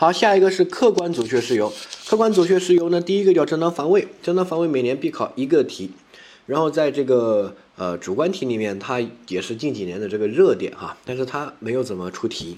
好，下一个是客观阻却事由。客观阻却事由呢，第一个叫正当防卫，正当防卫每年必考一个题，然后在这个呃主观题里面，它也是近几年的这个热点哈，但是它没有怎么出题。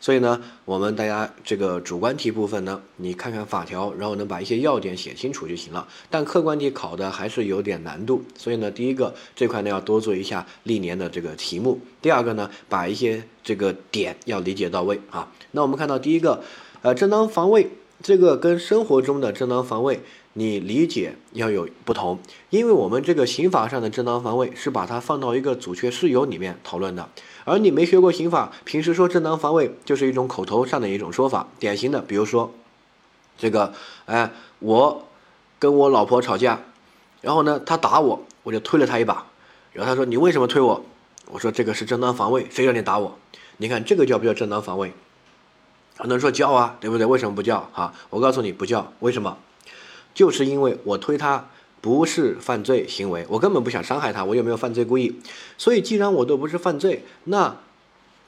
所以呢，我们大家这个主观题部分呢，你看看法条，然后能把一些要点写清楚就行了。但客观题考的还是有点难度，所以呢，第一个这块呢要多做一下历年的这个题目。第二个呢，把一些这个点要理解到位啊。那我们看到第一个，呃，正当防卫这个跟生活中的正当防卫。你理解要有不同，因为我们这个刑法上的正当防卫是把它放到一个阻却事由里面讨论的，而你没学过刑法，平时说正当防卫就是一种口头上的一种说法。典型的，比如说，这个，哎，我跟我老婆吵架，然后呢，她打我，我就推了她一把，然后她说你为什么推我？我说这个是正当防卫，谁让你打我？你看这个叫不叫正当防卫？很多人说叫啊，对不对？为什么不叫？哈，我告诉你不叫，为什么？就是因为我推他不是犯罪行为，我根本不想伤害他，我有没有犯罪故意？所以既然我都不是犯罪，那。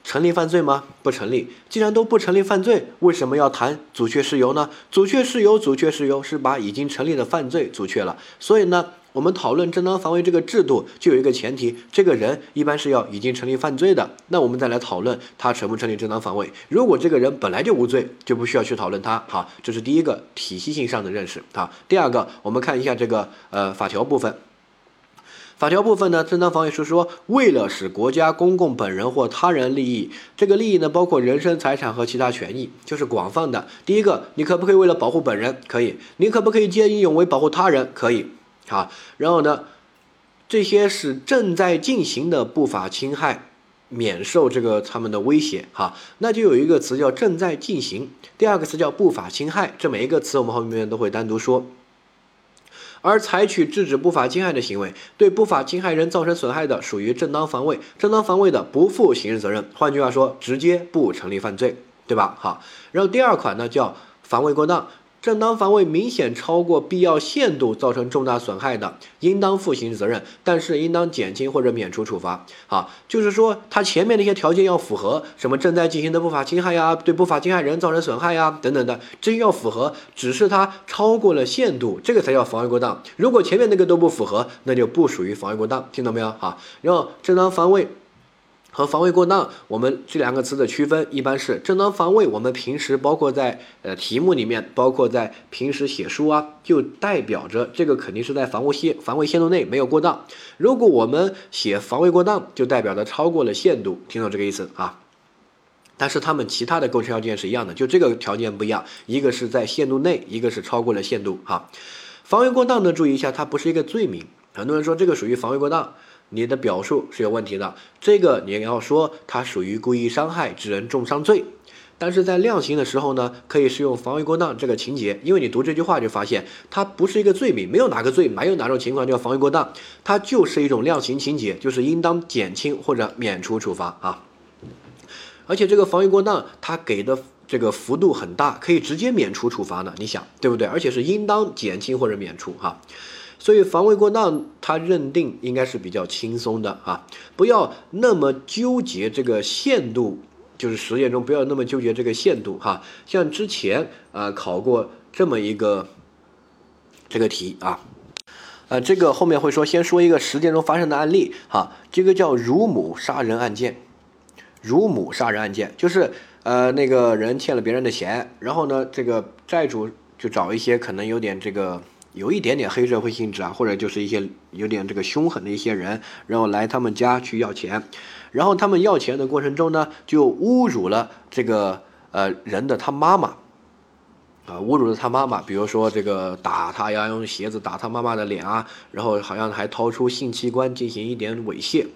成立犯罪吗？不成立。既然都不成立犯罪，为什么要谈阻却事由呢？阻却事由，阻却事由是把已经成立的犯罪阻却了。所以呢，我们讨论正当防卫这个制度，就有一个前提，这个人一般是要已经成立犯罪的。那我们再来讨论他成不成立正当防卫。如果这个人本来就无罪，就不需要去讨论他。好，这是第一个体系性上的认识。好，第二个，我们看一下这个呃法条部分。法条部分呢，正当防卫是说，为了使国家公共本人或他人利益，这个利益呢包括人身、财产和其他权益，就是广泛的。第一个，你可不可以为了保护本人？可以。你可不可以见义勇为保护他人？可以。好，然后呢，这些是正在进行的不法侵害，免受这个他们的威胁。哈，那就有一个词叫正在进行，第二个词叫不法侵害。这每一个词我们后面都会单独说。而采取制止不法侵害的行为，对不法侵害人造成损害的，属于正当防卫。正当防卫的，不负刑事责任。换句话说，直接不成立犯罪，对吧？好，然后第二款呢，叫防卫过当。正当防卫明显超过必要限度，造成重大损害的，应当负刑事责任，但是应当减轻或者免除处罚。好，就是说他前面那些条件要符合，什么正在进行的不法侵害呀，对不法侵害人造成损害呀，等等的，这些要符合，只是他超过了限度，这个才叫防卫过当。如果前面那个都不符合，那就不属于防卫过当，听到没有？好，然后正当防卫。和防卫过当，我们这两个词的区分一般是正当防卫。我们平时包括在呃题目里面，包括在平时写书啊，就代表着这个肯定是在防卫限防卫限度内没有过当。如果我们写防卫过当，就代表着超过了限度，听懂这个意思啊？但是他们其他的构成要件是一样的，就这个条件不一样，一个是在限度内，一个是超过了限度哈。防卫过当呢，注意一下，它不是一个罪名。很多人说这个属于防卫过当。你的表述是有问题的，这个你要说它属于故意伤害致人重伤罪，但是在量刑的时候呢，可以适用防卫过当这个情节，因为你读这句话就发现它不是一个罪名，没有哪个罪，没有哪种情况叫防卫过当，它就是一种量刑情节，就是应当减轻或者免除处罚啊。而且这个防卫过当，它给的这个幅度很大，可以直接免除处罚的，你想对不对？而且是应当减轻或者免除哈。所以防卫过当，他认定应该是比较轻松的啊，不要那么纠结这个限度，就是实践中不要那么纠结这个限度哈。像之前啊考过这么一个这个题啊，呃，这个后面会说，先说一个实践中发生的案例哈，这个叫乳母杀人案件，乳母杀人案件就是呃那个人欠了别人的钱，然后呢这个债主就找一些可能有点这个。有一点点黑社会性质啊，或者就是一些有点这个凶狠的一些人，然后来他们家去要钱，然后他们要钱的过程中呢，就侮辱了这个呃人的他妈妈，啊，侮辱了他妈妈，比如说这个打他呀，用鞋子打他妈妈的脸啊，然后好像还掏出性器官进行一点猥亵，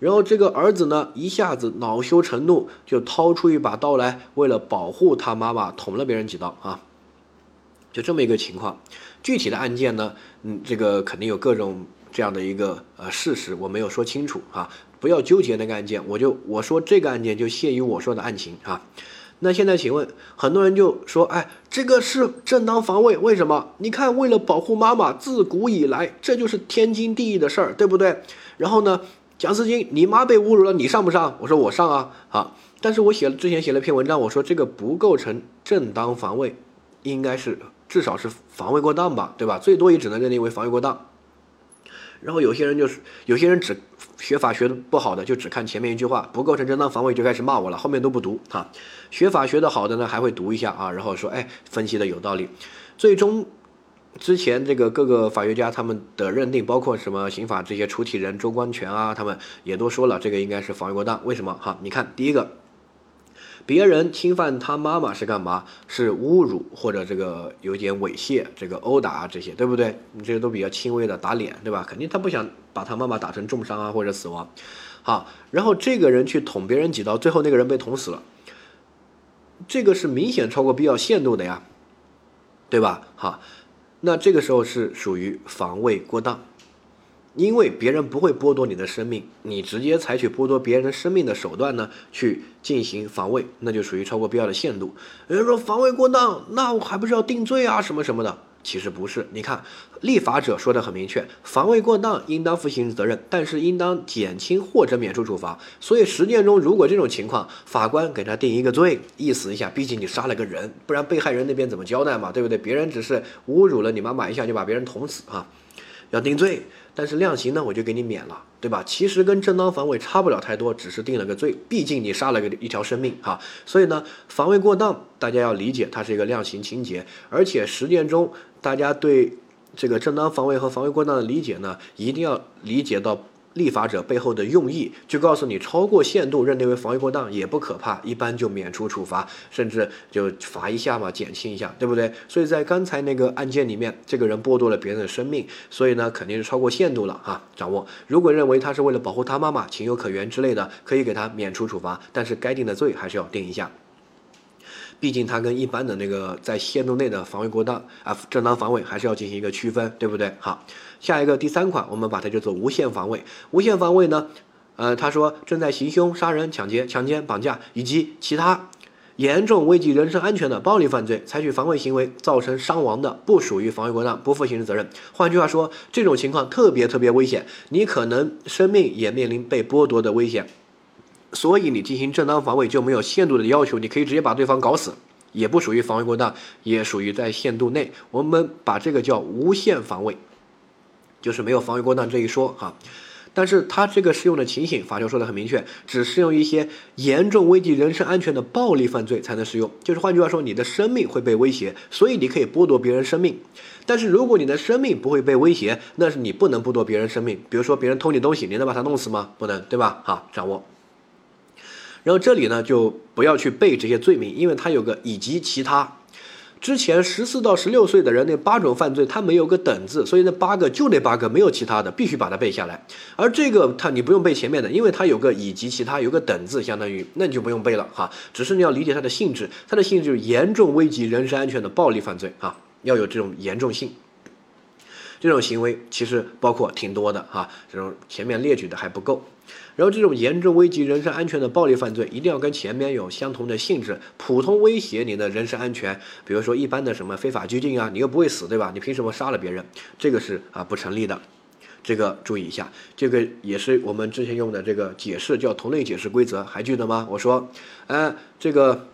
然后这个儿子呢一下子恼羞成怒，就掏出一把刀来，为了保护他妈妈，捅了别人几刀啊。就这么一个情况，具体的案件呢，嗯，这个肯定有各种这样的一个呃事实，我没有说清楚啊，不要纠结那个案件，我就我说这个案件就限于我说的案情啊。那现在请问，很多人就说，哎，这个是正当防卫，为什么？你看，为了保护妈妈，自古以来这就是天经地义的事儿，对不对？然后呢，蒋思金，你妈被侮辱了，你上不上？我说我上啊，好。但是我写了之前写了篇文章，我说这个不构成正当防卫，应该是至少是防卫过当吧，对吧？最多也只能认定为防卫过当。然后有些人就是有些人只学法学的不好的，就只看前面一句话，不构成正当防卫就开始骂我了，后面都不读哈。学法学的好的呢，还会读一下啊，然后说哎，分析的有道理。最终之前这个各个法学家他们的认定，包括什么刑法这些出题人周光权啊，他们也都说了，这个应该是防卫过当。为什么哈？你看第一个。别人侵犯他妈妈是干嘛？是侮辱或者这个有点猥亵，这个殴打这些，对不对？你这些都比较轻微的打脸，对吧？肯定他不想把他妈妈打成重伤啊或者死亡。好，然后这个人去捅别人几刀，最后那个人被捅死了，这个是明显超过必要限度的呀，对吧？好，那这个时候是属于防卫过当。因为别人不会剥夺你的生命，你直接采取剥夺别人生命的手段呢，去进行防卫，那就属于超过必要的限度。有人说防卫过当，那我还不是要定罪啊，什么什么的？其实不是。你看，立法者说的很明确，防卫过当应当负刑事责任，但是应当减轻或者免除处罚。所以实践中，如果这种情况，法官给他定一个罪，意思一下，毕竟你杀了个人，不然被害人那边怎么交代嘛？对不对？别人只是侮辱了你妈妈一下，就把别人捅死啊，要定罪。但是量刑呢，我就给你免了，对吧？其实跟正当防卫差不了太多，只是定了个罪，毕竟你杀了个一条生命哈。所以呢，防卫过当，大家要理解它是一个量刑情节，而且实践中大家对这个正当防卫和防卫过当的理解呢，一定要理解到。立法者背后的用意，就告诉你，超过限度认定为防卫过当也不可怕，一般就免除处罚，甚至就罚一下嘛，减轻一下，对不对？所以在刚才那个案件里面，这个人剥夺了别人的生命，所以呢，肯定是超过限度了哈。掌握，如果认为他是为了保护他妈妈，情有可原之类的，可以给他免除处罚，但是该定的罪还是要定一下。毕竟他跟一般的那个在限度内的防卫过当啊，正当防卫还是要进行一个区分，对不对？好，下一个第三款，我们把它叫做无限防卫。无限防卫呢，呃，他说正在行凶、杀人、抢劫、强奸、绑架以及其他严重危及人身安全的暴力犯罪，采取防卫行为造成伤亡的，不属于防卫过当，不负刑事责任。换句话说，这种情况特别特别危险，你可能生命也面临被剥夺的危险。所以你进行正当防卫就没有限度的要求，你可以直接把对方搞死，也不属于防卫过当，也属于在限度内。我们把这个叫无限防卫，就是没有防卫过当这一说哈。但是它这个适用的情形，法条说的很明确，只适用一些严重危及人身安全的暴力犯罪才能适用。就是换句话说，你的生命会被威胁，所以你可以剥夺别人生命。但是如果你的生命不会被威胁，那是你不能剥夺别人生命。比如说别人偷你东西，你能把他弄死吗？不能，对吧？好，掌握。然后这里呢，就不要去背这些罪名，因为它有个以及其他。之前十四到十六岁的人那八种犯罪，它没有个等字，所以那八个就那八个，没有其他的，必须把它背下来。而这个它你不用背前面的，因为它有个以及其他，有个等字，相当于那你就不用背了哈。只是你要理解它的性质，它的性质就是严重危及人身安全的暴力犯罪啊，要有这种严重性。这种行为其实包括挺多的哈，这种前面列举的还不够。然后这种严重危及人身安全的暴力犯罪，一定要跟前面有相同的性质。普通威胁你的人身安全，比如说一般的什么非法拘禁啊，你又不会死，对吧？你凭什么杀了别人？这个是啊不成立的。这个注意一下，这个也是我们之前用的这个解释，叫同类解释规则，还记得吗？我说，呃，这个，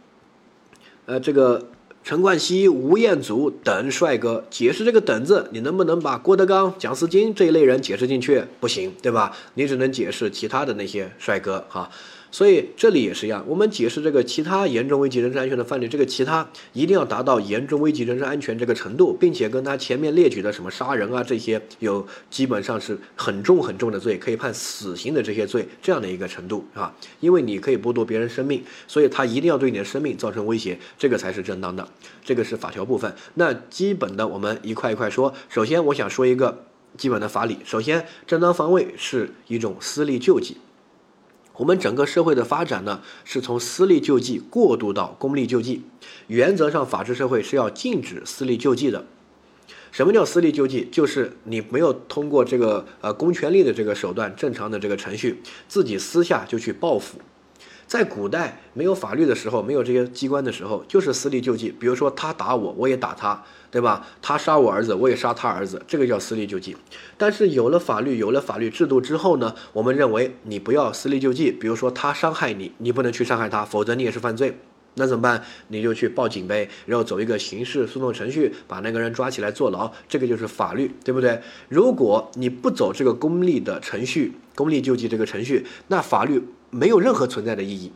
呃，这个。陈冠希、吴彦祖等帅哥解释这个“等”字，你能不能把郭德纲、蒋思金这一类人解释进去？不行，对吧？你只能解释其他的那些帅哥，哈。所以这里也是一样，我们解释这个其他严重危及人身安全的犯罪，这个其他一定要达到严重危及人身安全这个程度，并且跟他前面列举的什么杀人啊这些有基本上是很重很重的罪，可以判死刑的这些罪这样的一个程度啊，因为你可以剥夺别人生命，所以他一定要对你的生命造成威胁，这个才是正当的，这个是法条部分。那基本的我们一块一块说，首先我想说一个基本的法理，首先正当防卫是一种私利救济。我们整个社会的发展呢，是从私利救济过渡到公利救济。原则上，法治社会是要禁止私利救济的。什么叫私利救济？就是你没有通过这个呃公权力的这个手段，正常的这个程序，自己私下就去报复。在古代没有法律的时候，没有这些机关的时候，就是私利救济。比如说他打我，我也打他，对吧？他杀我儿子，我也杀他儿子，这个叫私利救济。但是有了法律，有了法律制度之后呢，我们认为你不要私利救济。比如说他伤害你，你不能去伤害他，否则你也是犯罪。那怎么办？你就去报警呗，然后走一个刑事诉讼程序，把那个人抓起来坐牢，这个就是法律，对不对？如果你不走这个公立的程序，公利救济这个程序，那法律没有任何存在的意义。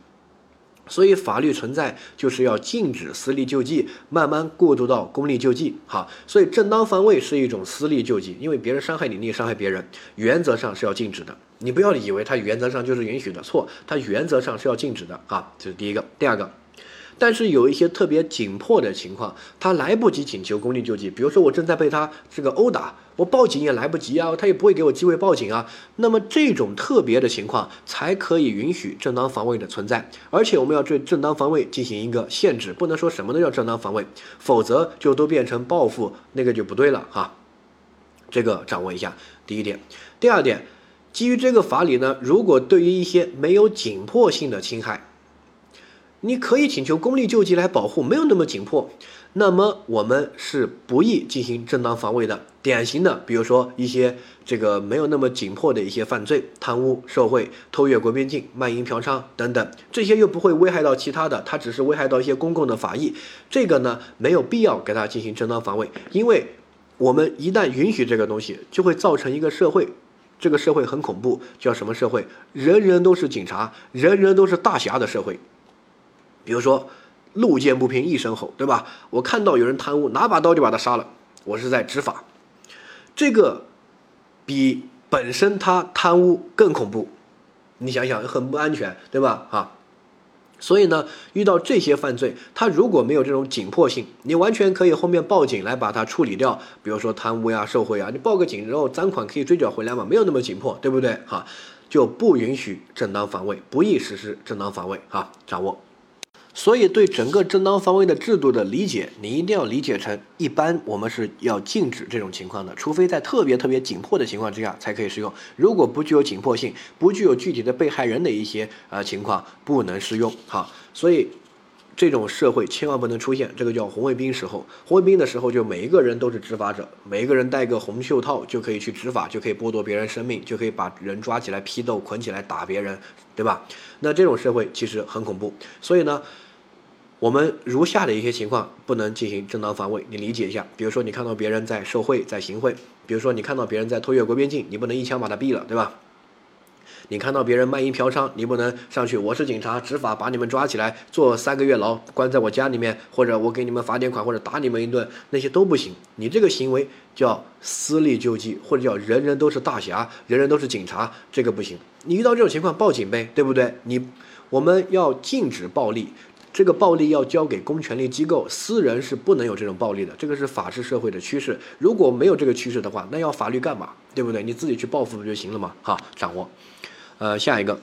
所以法律存在就是要禁止私利救济，慢慢过渡到公利救济。哈，所以正当防卫是一种私利救济，因为别人伤害你，你也伤害别人，原则上是要禁止的。你不要以为它原则上就是允许的，错，它原则上是要禁止的啊。这是第一个，第二个。但是有一些特别紧迫的情况，他来不及请求公力救济，比如说我正在被他这个殴打，我报警也来不及啊，他也不会给我机会报警啊。那么这种特别的情况才可以允许正当防卫的存在，而且我们要对正当防卫进行一个限制，不能说什么都叫正当防卫，否则就都变成报复，那个就不对了哈。这个掌握一下，第一点，第二点，基于这个法理呢，如果对于一些没有紧迫性的侵害。你可以请求公力救济来保护，没有那么紧迫，那么我们是不宜进行正当防卫的。典型的，比如说一些这个没有那么紧迫的一些犯罪，贪污受贿、偷越国边境、卖淫嫖娼等等，这些又不会危害到其他的，它只是危害到一些公共的法益，这个呢没有必要给它进行正当防卫，因为我们一旦允许这个东西，就会造成一个社会，这个社会很恐怖，叫什么社会？人人都是警察，人人都是大侠的社会。比如说，路见不平一声吼，对吧？我看到有人贪污，拿把刀就把他杀了，我是在执法。这个比本身他贪污更恐怖，你想想，很不安全，对吧？啊，所以呢，遇到这些犯罪，他如果没有这种紧迫性，你完全可以后面报警来把它处理掉。比如说贪污呀、受贿啊，你报个警，然后赃款可以追缴回来嘛，没有那么紧迫，对不对？哈，就不允许正当防卫，不宜实施正当防卫。哈，掌握。所以，对整个正当防卫的制度的理解，你一定要理解成，一般我们是要禁止这种情况的，除非在特别特别紧迫的情况之下才可以适用。如果不具有紧迫性，不具有具体的被害人的一些呃情况，不能适用。好，所以这种社会千万不能出现。这个叫红卫兵时候，红卫兵的时候就每一个人都是执法者，每一个人戴个红袖套就可以去执法，就可以剥夺别人生命，就可以把人抓起来批斗、捆起来打别人，对吧？那这种社会其实很恐怖。所以呢。我们如下的一些情况不能进行正当防卫，你理解一下。比如说，你看到别人在受贿、在行贿；比如说，你看到别人在偷越国边境，你不能一枪把他毙了，对吧？你看到别人卖淫嫖娼，你不能上去，我是警察，执法把你们抓起来，坐三个月牢，关在我家里面，或者我给你们罚点款，或者打你们一顿，那些都不行。你这个行为叫私利救济，或者叫人人都是大侠，人人都是警察，这个不行。你遇到这种情况报警呗，对不对？你我们要禁止暴力。这个暴力要交给公权力机构，私人是不能有这种暴力的。这个是法治社会的趋势。如果没有这个趋势的话，那要法律干嘛？对不对？你自己去报复不就行了吗？好，掌握。呃，下一个。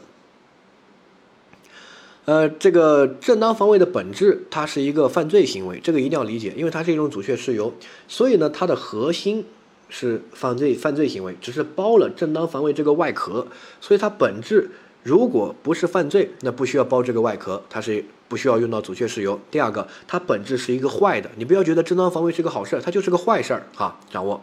呃，这个正当防卫的本质，它是一个犯罪行为，这个一定要理解，因为它是一种阻却事由，所以呢，它的核心是犯罪犯罪行为，只是包了正当防卫这个外壳，所以它本质。如果不是犯罪，那不需要包这个外壳，它是不需要用到阻却事由。第二个，它本质是一个坏的，你不要觉得正当防卫是个好事儿，它就是个坏事儿哈。掌握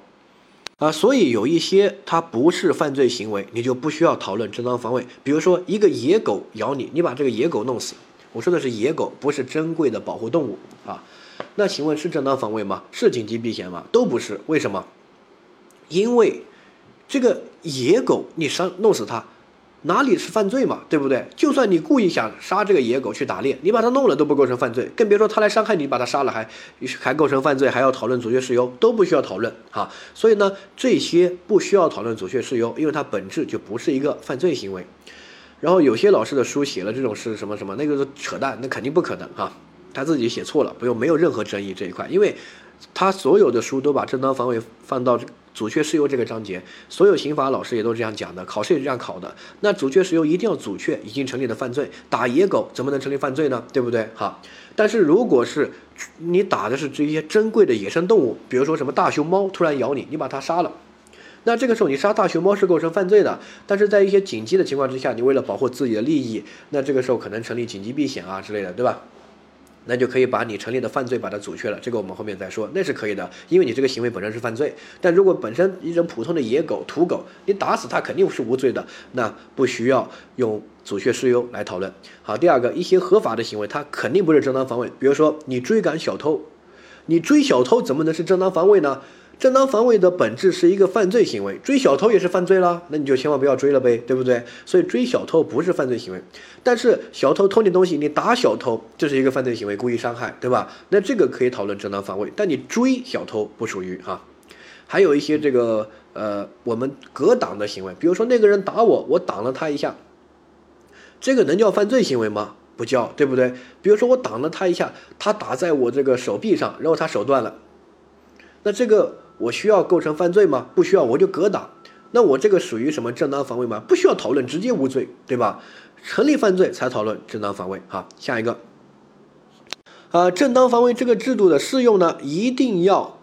啊，所以有一些它不是犯罪行为，你就不需要讨论正当防卫。比如说一个野狗咬你，你把这个野狗弄死，我说的是野狗，不是珍贵的保护动物啊。那请问是正当防卫吗？是紧急避险吗？都不是。为什么？因为这个野狗你伤弄死它。哪里是犯罪嘛，对不对？就算你故意想杀这个野狗去打猎，你把它弄了都不构成犯罪，更别说它来伤害你，把它杀了还还构成犯罪，还要讨论阻却事由，都不需要讨论啊。所以呢，这些不需要讨论阻却事由，因为它本质就不是一个犯罪行为。然后有些老师的书写了这种是什么什么，那个是扯淡，那肯定不可能哈。他自己写错了，不用没有任何争议这一块，因为他所有的书都把正当防卫放到。阻却事由这个章节，所有刑法老师也都这样讲的，考试也是这样考的。那阻却事由一定要阻却已经成立的犯罪，打野狗怎么能成立犯罪呢？对不对？好，但是如果是你打的是这些珍贵的野生动物，比如说什么大熊猫突然咬你，你把它杀了，那这个时候你杀大熊猫是构成犯罪的，但是在一些紧急的情况之下，你为了保护自己的利益，那这个时候可能成立紧急避险啊之类的，对吧？那就可以把你成立的犯罪把它阻却了，这个我们后面再说，那是可以的，因为你这个行为本身是犯罪。但如果本身一种普通的野狗、土狗，你打死它肯定是无罪的，那不需要用阻却事由来讨论。好，第二个，一些合法的行为，它肯定不是正当防卫。比如说你追赶小偷，你追小偷怎么能是正当防卫呢？正当防卫的本质是一个犯罪行为，追小偷也是犯罪了，那你就千万不要追了呗，对不对？所以追小偷不是犯罪行为，但是小偷偷你东西，你打小偷，这是一个犯罪行为，故意伤害，对吧？那这个可以讨论正当防卫，但你追小偷不属于哈。还有一些这个呃，我们格挡的行为，比如说那个人打我，我挡了他一下，这个能叫犯罪行为吗？不叫，对不对？比如说我挡了他一下，他打在我这个手臂上，然后他手断了，那这个。我需要构成犯罪吗？不需要，我就格挡。那我这个属于什么正当防卫吗？不需要讨论，直接无罪，对吧？成立犯罪才讨论正当防卫。好，下一个，呃，正当防卫这个制度的适用呢，一定要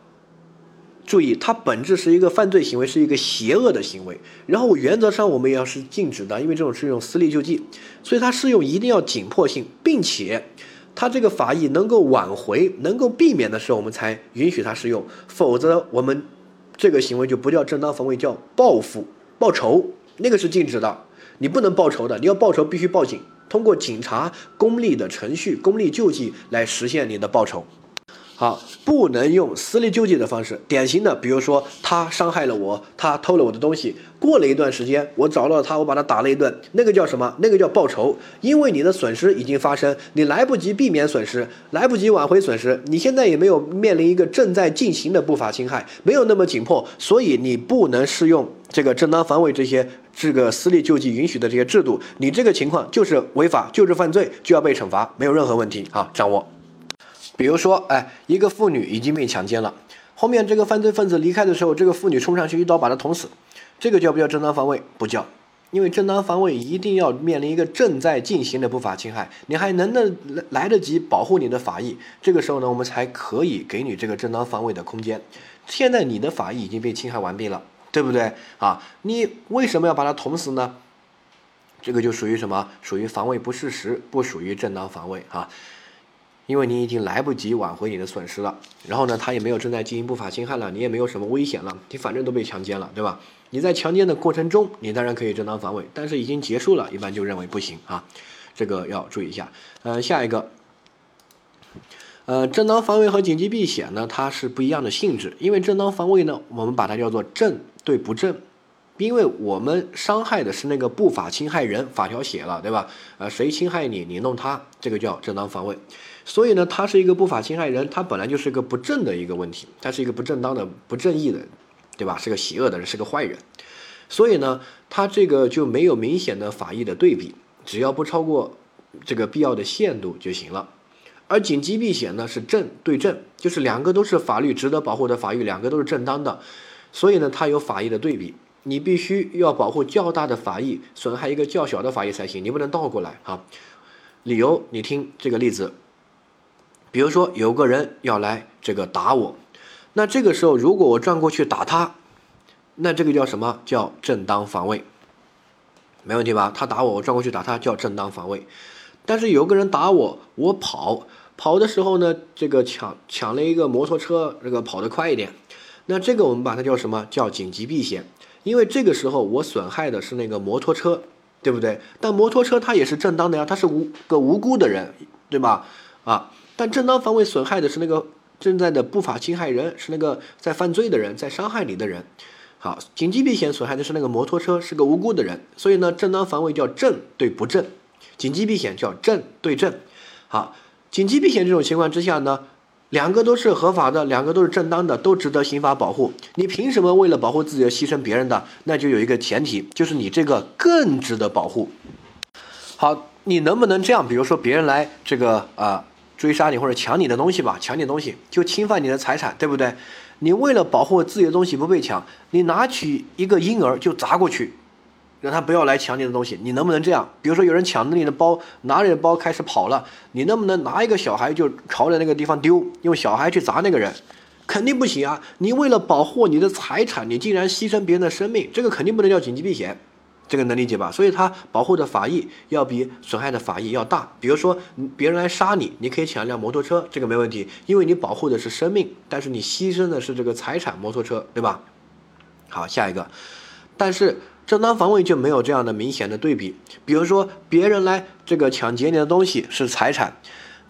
注意，它本质是一个犯罪行为，是一个邪恶的行为。然后原则上我们也要是禁止的，因为这种是一种私利救济，所以它适用一定要紧迫性，并且。他这个法益能够挽回、能够避免的时候，我们才允许他适用，否则我们这个行为就不叫正当防卫，叫报复、报仇，那个是禁止的。你不能报仇的，你要报仇必须报警，通过警察公立的程序、公立救济来实现你的报仇。好，不能用私利救济的方式。典型的，比如说他伤害了我，他偷了我的东西，过了一段时间，我找到了他，我把他打了一顿，那个叫什么？那个叫报仇。因为你的损失已经发生，你来不及避免损失，来不及挽回损失，你现在也没有面临一个正在进行的不法侵害，没有那么紧迫，所以你不能适用这个正当防卫这些这个私利救济允许的这些制度。你这个情况就是违法，就是犯罪，就要被惩罚，没有任何问题。好，掌握。比如说，哎，一个妇女已经被强奸了，后面这个犯罪分子离开的时候，这个妇女冲上去一刀把他捅死，这个叫不叫正当防卫？不叫，因为正当防卫一定要面临一个正在进行的不法侵害，你还能的来来得及保护你的法益，这个时候呢，我们才可以给你这个正当防卫的空间。现在你的法益已经被侵害完毕了，对不对啊？你为什么要把他捅死呢？这个就属于什么？属于防卫不事实，不属于正当防卫啊。因为你已经来不及挽回你的损失了，然后呢，他也没有正在进行不法侵害了，你也没有什么危险了，你反正都被强奸了，对吧？你在强奸的过程中，你当然可以正当防卫，但是已经结束了，一般就认为不行啊，这个要注意一下。呃，下一个，呃，正当防卫和紧急避险呢，它是不一样的性质，因为正当防卫呢，我们把它叫做正对不正。因为我们伤害的是那个不法侵害人，法条写了，对吧？呃，谁侵害你，你弄他，这个叫正当防卫。所以呢，他是一个不法侵害人，他本来就是一个不正的一个问题，他是一个不正当的、不正义的，对吧？是个邪恶的人，是个坏人。所以呢，他这个就没有明显的法益的对比，只要不超过这个必要的限度就行了。而紧急避险呢，是正对正，就是两个都是法律值得保护的法益，两个都是正当的，所以呢，它有法益的对比。你必须要保护较大的法益，损害一个较小的法益才行，你不能倒过来啊。理由，你听这个例子，比如说有个人要来这个打我，那这个时候如果我转过去打他，那这个叫什么叫正当防卫？没问题吧？他打我，我转过去打他，叫正当防卫。但是有个人打我，我跑跑的时候呢，这个抢抢了一个摩托车，这个跑得快一点，那这个我们把它叫什么叫紧急避险？因为这个时候我损害的是那个摩托车，对不对？但摩托车它也是正当的呀，他是无个无辜的人，对吧？啊，但正当防卫损害的是那个正在的不法侵害人，是那个在犯罪的人，在伤害你的人。好，紧急避险损害的是那个摩托车，是个无辜的人。所以呢，正当防卫叫正对不正，紧急避险叫正对正。好，紧急避险这种情况之下呢？两个都是合法的，两个都是正当的，都值得刑法保护。你凭什么为了保护自己而牺牲别人的？那就有一个前提，就是你这个更值得保护。好，你能不能这样？比如说别人来这个啊追杀你或者抢你的东西吧，抢你东西就侵犯你的财产，对不对？你为了保护自己的东西不被抢，你拿起一个婴儿就砸过去。让他不要来抢你的东西，你能不能这样？比如说有人抢了你的包，拿着包开始跑了，你能不能拿一个小孩就朝着那个地方丢，用小孩去砸那个人？肯定不行啊！你为了保护你的财产，你竟然牺牲别人的生命，这个肯定不能叫紧急避险。这个能理解吧？所以它保护的法益要比损害的法益要大。比如说，别人来杀你，你可以抢一辆摩托车，这个没问题，因为你保护的是生命，但是你牺牲的是这个财产，摩托车，对吧？好，下一个，但是正当防卫就没有这样的明显的对比。比如说，别人来这个抢劫你的东西是财产。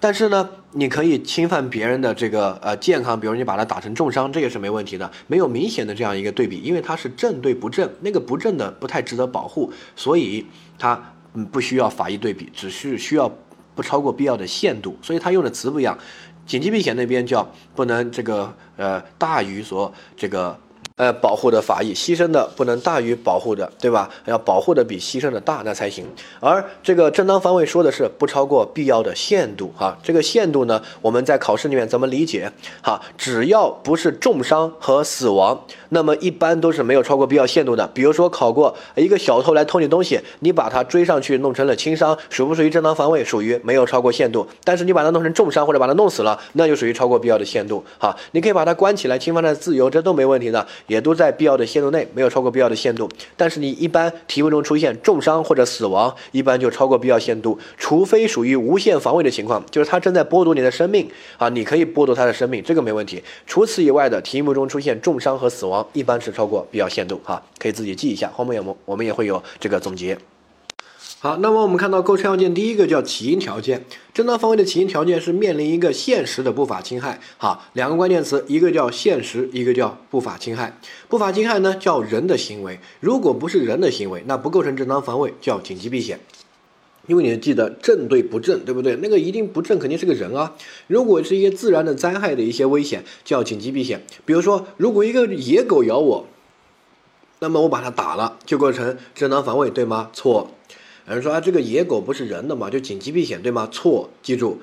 但是呢，你可以侵犯别人的这个呃健康，比如你把他打成重伤，这个是没问题的，没有明显的这样一个对比，因为它是正对不正，那个不正的不太值得保护，所以它嗯不需要法医对比，只是需要不超过必要的限度，所以它用的词不一样，紧急避险那边叫不能这个呃大于所这个。呃，保护的法益，牺牲的不能大于保护的，对吧？要保护的比牺牲的大，那才行。而这个正当防卫说的是不超过必要的限度，哈，这个限度呢，我们在考试里面怎么理解？哈，只要不是重伤和死亡，那么一般都是没有超过必要限度的。比如说考过一个小偷来偷你东西，你把他追上去弄成了轻伤，属不属于正当防卫？属于没有超过限度。但是你把他弄成重伤或者把他弄死了，那就属于超过必要的限度。哈，你可以把他关起来，侵犯他的自由，这都没问题的。也都在必要的限度内，没有超过必要的限度。但是你一般题目中出现重伤或者死亡，一般就超过必要限度，除非属于无限防卫的情况，就是他正在剥夺你的生命啊，你可以剥夺他的生命，这个没问题。除此以外的题目中出现重伤和死亡，一般是超过必要限度哈，可以自己记一下，后面我们我们也会有这个总结。好，那么我们看到构成要件第一个叫起因条件，正当防卫的起因条件是面临一个现实的不法侵害。好，两个关键词，一个叫现实，一个叫不法侵害。不法侵害呢叫人的行为，如果不是人的行为，那不构成正当防卫，叫紧急避险。因为你要记得正对不正，对不对？那个一定不正，肯定是个人啊。如果是一些自然的灾害的一些危险，叫紧急避险。比如说，如果一个野狗咬我，那么我把它打了，就构成正当防卫，对吗？错。有人说啊，这个野狗不是人的嘛，就紧急避险对吗？错，记住，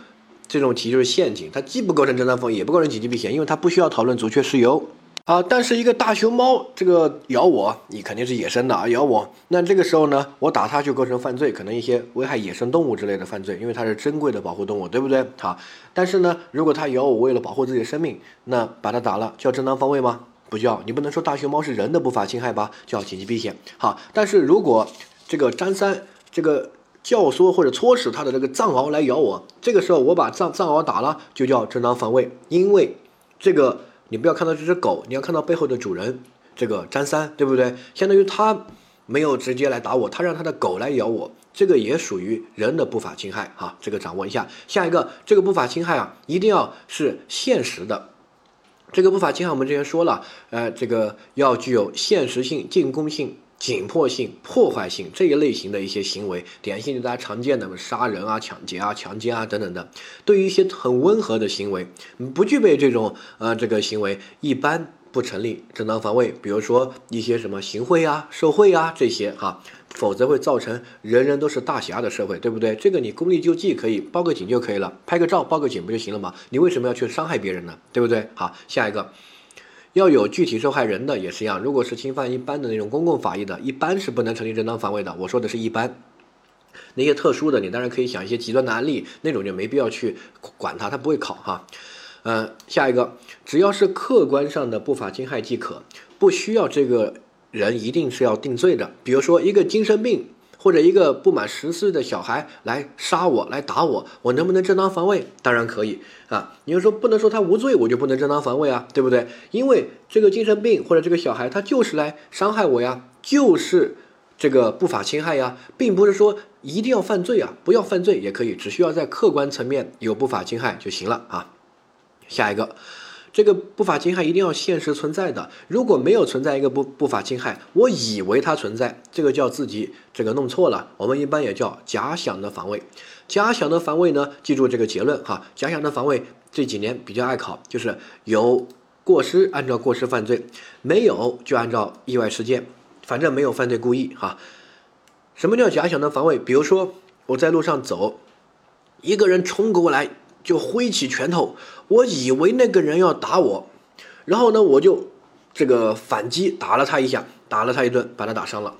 这种题就是陷阱，它既不构成正当防卫，也不构成紧急避险，因为它不需要讨论足确事由。好，但是一个大熊猫这个咬我，你肯定是野生的啊，咬我，那这个时候呢，我打它就构成犯罪，可能一些危害野生动物之类的犯罪，因为它是珍贵的保护动物，对不对？好，但是呢，如果它咬我，为了保护自己的生命，那把它打了，叫正当防卫吗？不叫，你不能说大熊猫是人的不法侵害吧？叫紧急避险。好，但是如果这个张三。这个教唆或者唆使他的这个藏獒来咬我，这个时候我把藏藏獒打了，就叫正当防卫。因为这个你不要看到这只狗，你要看到背后的主人，这个张三，对不对？相当于他没有直接来打我，他让他的狗来咬我，这个也属于人的不法侵害啊。这个掌握一下。下一个，这个不法侵害啊，一定要是现实的。这个不法侵害我们之前说了，呃，这个要具有现实性、进攻性。紧迫性、破坏性这一类型的一些行为，典型就大家常见的杀人啊、抢劫啊、强奸啊等等的。对于一些很温和的行为，不具备这种呃这个行为，一般不成立正当防卫。比如说一些什么行贿啊、受贿啊这些哈，否则会造成人人都是大侠的社会，对不对？这个你公力救济可以报个警就可以了，拍个照报个警不就行了吗？你为什么要去伤害别人呢？对不对？好，下一个。要有具体受害人的也是一样，如果是侵犯一般的那种公共法益的，一般是不能成立正当防卫的。我说的是一般，那些特殊的，你当然可以想一些极端的案例，那种就没必要去管它，它不会考哈。嗯，下一个，只要是客观上的不法侵害即可，不需要这个人一定是要定罪的。比如说一个精神病。或者一个不满十岁的小孩来杀我，来打我，我能不能正当防卫？当然可以啊！你就说不能说他无罪，我就不能正当防卫啊，对不对？因为这个精神病或者这个小孩他就是来伤害我呀，就是这个不法侵害呀，并不是说一定要犯罪啊，不要犯罪也可以，只需要在客观层面有不法侵害就行了啊。下一个。这个不法侵害一定要现实存在的，如果没有存在一个不不法侵害，我以为它存在，这个叫自己这个弄错了。我们一般也叫假想的防卫。假想的防卫呢，记住这个结论哈。假想的防卫这几年比较爱考，就是有过失按照过失犯罪，没有就按照意外事件，反正没有犯罪故意哈。什么叫假想的防卫？比如说我在路上走，一个人冲过来。就挥起拳头，我以为那个人要打我，然后呢，我就这个反击打了他一下，打了他一顿，把他打伤了。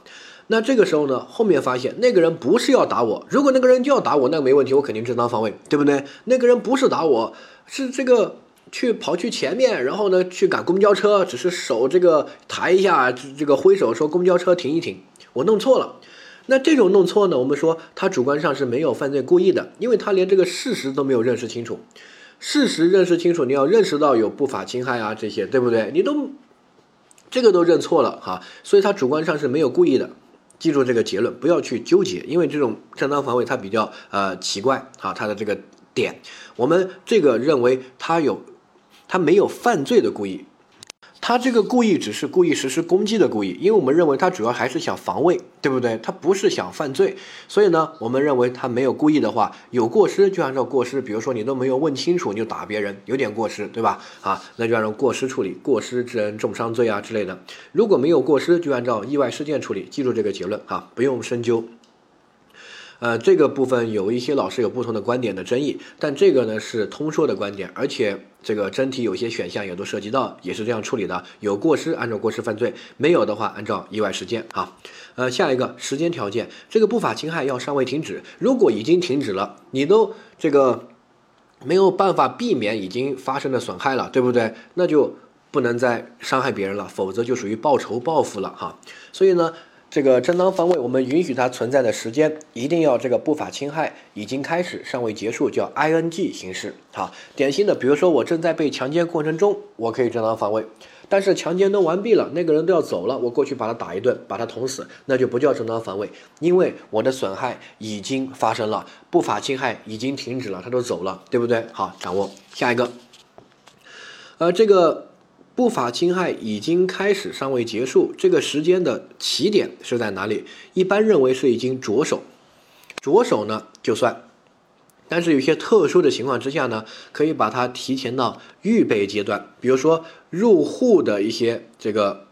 那这个时候呢，后面发现那个人不是要打我，如果那个人就要打我，那没问题，我肯定正当防卫，对不对？那个人不是打我，是这个去跑去前面，然后呢去赶公交车，只是手这个抬一下，这个挥手说公交车停一停，我弄错了。那这种弄错呢，我们说他主观上是没有犯罪故意的，因为他连这个事实都没有认识清楚。事实认识清楚，你要认识到有不法侵害啊这些，对不对？你都这个都认错了哈，所以他主观上是没有故意的。记住这个结论，不要去纠结，因为这种正当防卫它比较呃奇怪啊，它的这个点，我们这个认为他有。他没有犯罪的故意，他这个故意只是故意实施攻击的故意，因为我们认为他主要还是想防卫，对不对？他不是想犯罪，所以呢，我们认为他没有故意的话，有过失就按照过失，比如说你都没有问清楚你就打别人，有点过失，对吧？啊，那就按照过失处理，过失致人重伤罪啊之类的。如果没有过失，就按照意外事件处理。记住这个结论啊，不用深究。呃，这个部分有一些老师有不同的观点的争议，但这个呢是通说的观点，而且这个真题有些选项也都涉及到，也是这样处理的。有过失按照过失犯罪，没有的话按照意外事件啊。呃，下一个时间条件，这个不法侵害要尚未停止，如果已经停止了，你都这个没有办法避免已经发生的损害了，对不对？那就不能再伤害别人了，否则就属于报仇报复了哈。所以呢。这个正当防卫，我们允许它存在的时间一定要这个不法侵害已经开始，尚未结束，叫 ing 形式。好，典型的，比如说我正在被强奸过程中，我可以正当防卫，但是强奸都完毕了，那个人都要走了，我过去把他打一顿，把他捅死，那就不叫正当防卫，因为我的损害已经发生了，不法侵害已经停止了，他都走了，对不对？好，掌握下一个，呃，这个。不法侵害已经开始，尚未结束。这个时间的起点是在哪里？一般认为是已经着手，着手呢就算。但是有些特殊的情况之下呢，可以把它提前到预备阶段。比如说入户的一些这个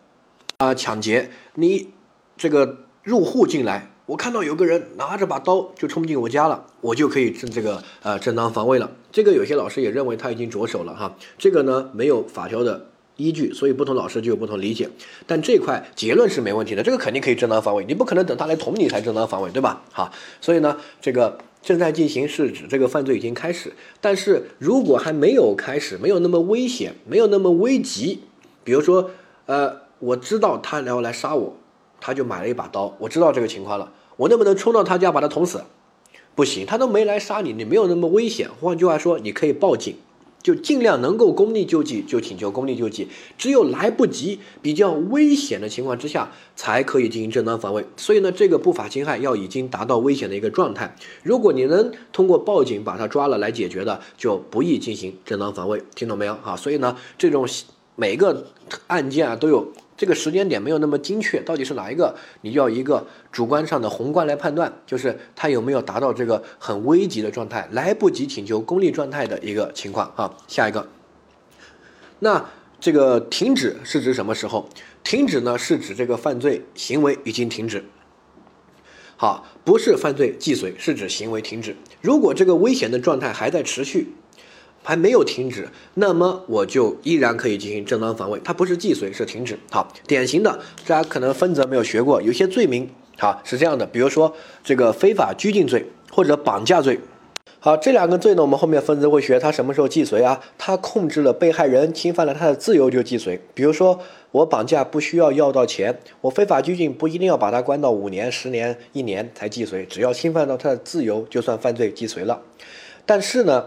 啊抢劫，你这个入户进来，我看到有个人拿着把刀就冲进我家了，我就可以正这个呃正当防卫了。这个有些老师也认为他已经着手了哈。这个呢没有法条的。依据，所以不同老师就有不同理解，但这块结论是没问题的，这个肯定可以正当防卫，你不可能等他来捅你才正当防卫，对吧？好，所以呢，这个正在进行是指这个犯罪已经开始，但是如果还没有开始，没有那么危险，没有那么危急，比如说，呃，我知道他要来杀我，他就买了一把刀，我知道这个情况了，我能不能冲到他家把他捅死？不行，他都没来杀你，你没有那么危险，换句话说，你可以报警。就尽量能够公立救济，就请求公立救济。只有来不及、比较危险的情况之下，才可以进行正当防卫。所以呢，这个不法侵害要已经达到危险的一个状态。如果你能通过报警把他抓了来解决的，就不宜进行正当防卫。听懂没有？啊，所以呢，这种每个案件啊都有。这个时间点没有那么精确，到底是哪一个？你要一个主观上的宏观来判断，就是他有没有达到这个很危急的状态，来不及请求公立状态的一个情况啊。下一个，那这个停止是指什么时候？停止呢是指这个犯罪行为已经停止。好，不是犯罪既遂，是指行为停止。如果这个危险的状态还在持续。还没有停止，那么我就依然可以进行正当防卫。它不是既遂，是停止。好，典型的，大家可能分则没有学过，有些罪名，好是这样的，比如说这个非法拘禁罪或者绑架罪。好，这两个罪呢，我们后面分则会学，它什么时候既遂啊？它控制了被害人，侵犯了他的自由就既遂。比如说我绑架不需要要到钱，我非法拘禁不一定要把他关到五年、十年、一年才既遂，只要侵犯到他的自由就算犯罪既遂了。但是呢？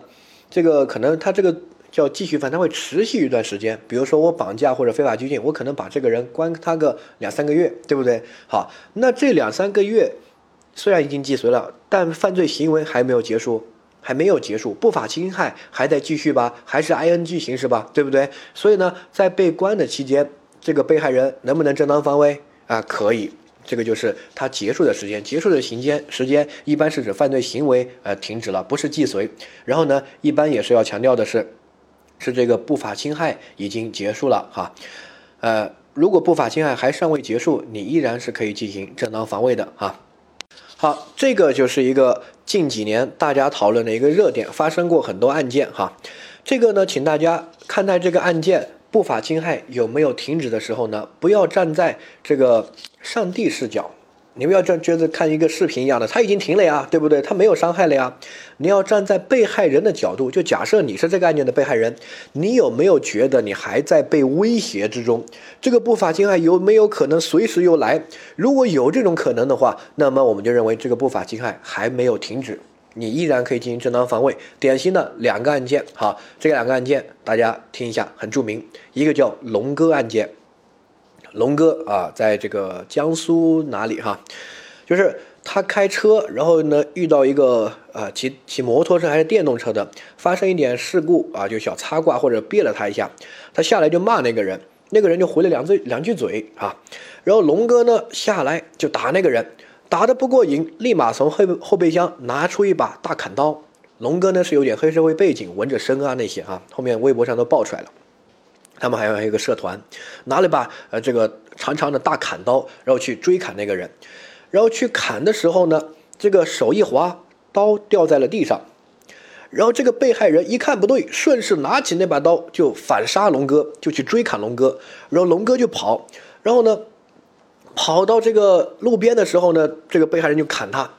这个可能他这个叫继续犯，他会持续一段时间。比如说我绑架或者非法拘禁，我可能把这个人关他个两三个月，对不对？好，那这两三个月虽然已经既遂了，但犯罪行为还没有结束，还没有结束，不法侵害还在继续吧？还是 ing 形式吧？对不对？所以呢，在被关的期间，这个被害人能不能正当防卫啊？可以。这个就是它结束的时间，结束的行间时间一般是指犯罪行为呃停止了，不是既遂。然后呢，一般也是要强调的是，是这个不法侵害已经结束了哈。呃，如果不法侵害还尚未结束，你依然是可以进行正当防卫的哈。好，这个就是一个近几年大家讨论的一个热点，发生过很多案件哈。这个呢，请大家看待这个案件。不法侵害有没有停止的时候呢？不要站在这个上帝视角，你不要这觉得看一个视频一样的，他已经停了呀，对不对？他没有伤害了呀。你要站在被害人的角度，就假设你是这个案件的被害人，你有没有觉得你还在被威胁之中？这个不法侵害有没有可能随时又来？如果有这种可能的话，那么我们就认为这个不法侵害还没有停止，你依然可以进行正当防卫。典型的两个案件，哈，这两个案件大家听一下，很著名，一个叫龙哥案件。龙哥啊，在这个江苏哪里哈？就是他开车，然后呢遇到一个呃骑骑摩托车还是电动车的，发生一点事故啊，就小擦挂或者别了他一下，他下来就骂那个人，那个人就回了两嘴两句嘴啊，然后龙哥呢下来就打那个人，打得不过瘾，立马从后后备箱拿出一把大砍刀。龙哥呢是有点黑社会背景，闻着声啊那些啊，后面微博上都爆出来了。他们还有一个社团，拿了把呃这个长长的大砍刀，然后去追砍那个人，然后去砍的时候呢，这个手一滑，刀掉在了地上，然后这个被害人一看不对，顺势拿起那把刀就反杀龙哥，就去追砍龙哥，然后龙哥就跑，然后呢，跑到这个路边的时候呢，这个被害人就砍他，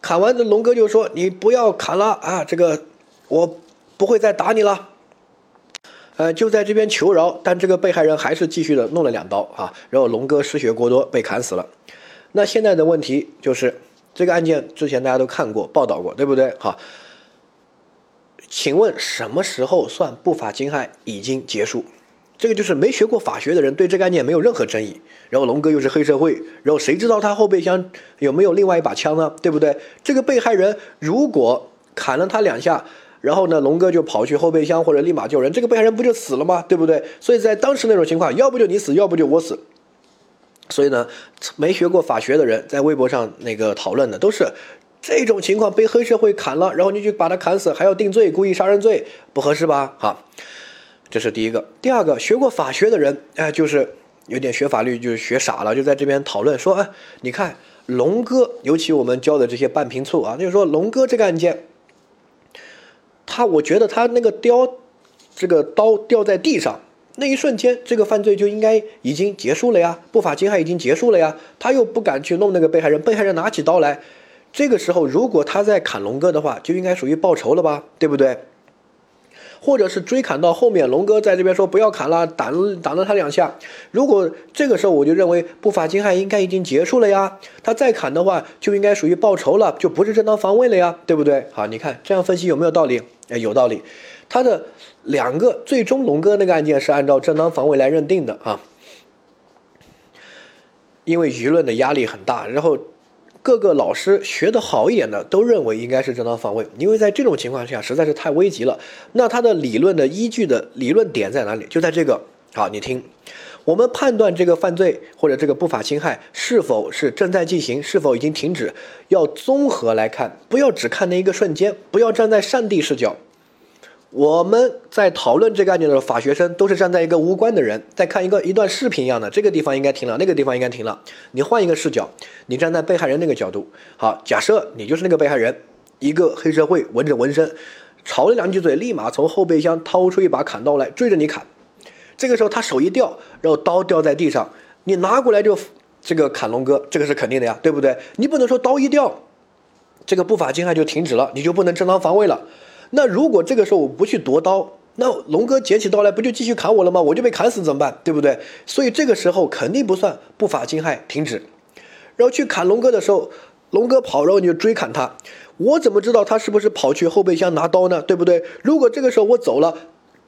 砍完这龙哥就说：“你不要砍了啊，这个我不会再打你了。”呃，就在这边求饶，但这个被害人还是继续的弄了两刀啊，然后龙哥失血过多被砍死了。那现在的问题就是，这个案件之前大家都看过报道过，对不对？好，请问什么时候算不法侵害已经结束？这个就是没学过法学的人对这个案件没有任何争议。然后龙哥又是黑社会，然后谁知道他后备箱有没有另外一把枪呢？对不对？这个被害人如果砍了他两下。然后呢，龙哥就跑去后备箱或者立马救人，这个被害人不就死了吗？对不对？所以在当时那种情况，要不就你死，要不就我死。所以呢，没学过法学的人在微博上那个讨论的都是这种情况，被黑社会砍了，然后你去把他砍死，还要定罪，故意杀人罪，不合适吧？好，这是第一个。第二个，学过法学的人，哎，就是有点学法律就是学傻了，就在这边讨论说，哎，你看龙哥，尤其我们教的这些半瓶醋啊，就是说龙哥这个案件。他，我觉得他那个雕，这个刀掉在地上那一瞬间，这个犯罪就应该已经结束了呀，不法侵害已经结束了呀。他又不敢去弄那个被害人，被害人拿起刀来，这个时候如果他在砍龙哥的话，就应该属于报仇了吧，对不对？或者是追砍到后面，龙哥在这边说不要砍了，打打了他两下。如果这个时候我就认为不法侵害应该已经结束了呀，他再砍的话就应该属于报仇了，就不是正当防卫了呀，对不对？好，你看这样分析有没有道理？哎，有道理。他的两个最终龙哥那个案件是按照正当防卫来认定的啊，因为舆论的压力很大，然后。各个老师学得好一点的都认为应该是正当防卫，因为在这种情况下实在是太危急了。那他的理论的依据的理论点在哪里？就在这个。好，你听，我们判断这个犯罪或者这个不法侵害是否是正在进行，是否已经停止，要综合来看，不要只看那一个瞬间，不要站在上帝视角。我们在讨论这个案件的时候，法学生都是站在一个无关的人在看一个一段视频一样的，这个地方应该停了，那个地方应该停了。你换一个视角，你站在被害人那个角度，好，假设你就是那个被害人，一个黑社会纹着纹身，吵了两句嘴，立马从后备箱掏出一把砍刀来追着你砍。这个时候他手一掉，然后刀掉在地上，你拿过来就这个砍龙哥，这个是肯定的呀，对不对？你不能说刀一掉，这个不法侵害就停止了，你就不能正当防卫了。那如果这个时候我不去夺刀，那龙哥捡起刀来不就继续砍我了吗？我就被砍死怎么办？对不对？所以这个时候肯定不算不法侵害停止。然后去砍龙哥的时候，龙哥跑，然后你就追砍他。我怎么知道他是不是跑去后备箱拿刀呢？对不对？如果这个时候我走了，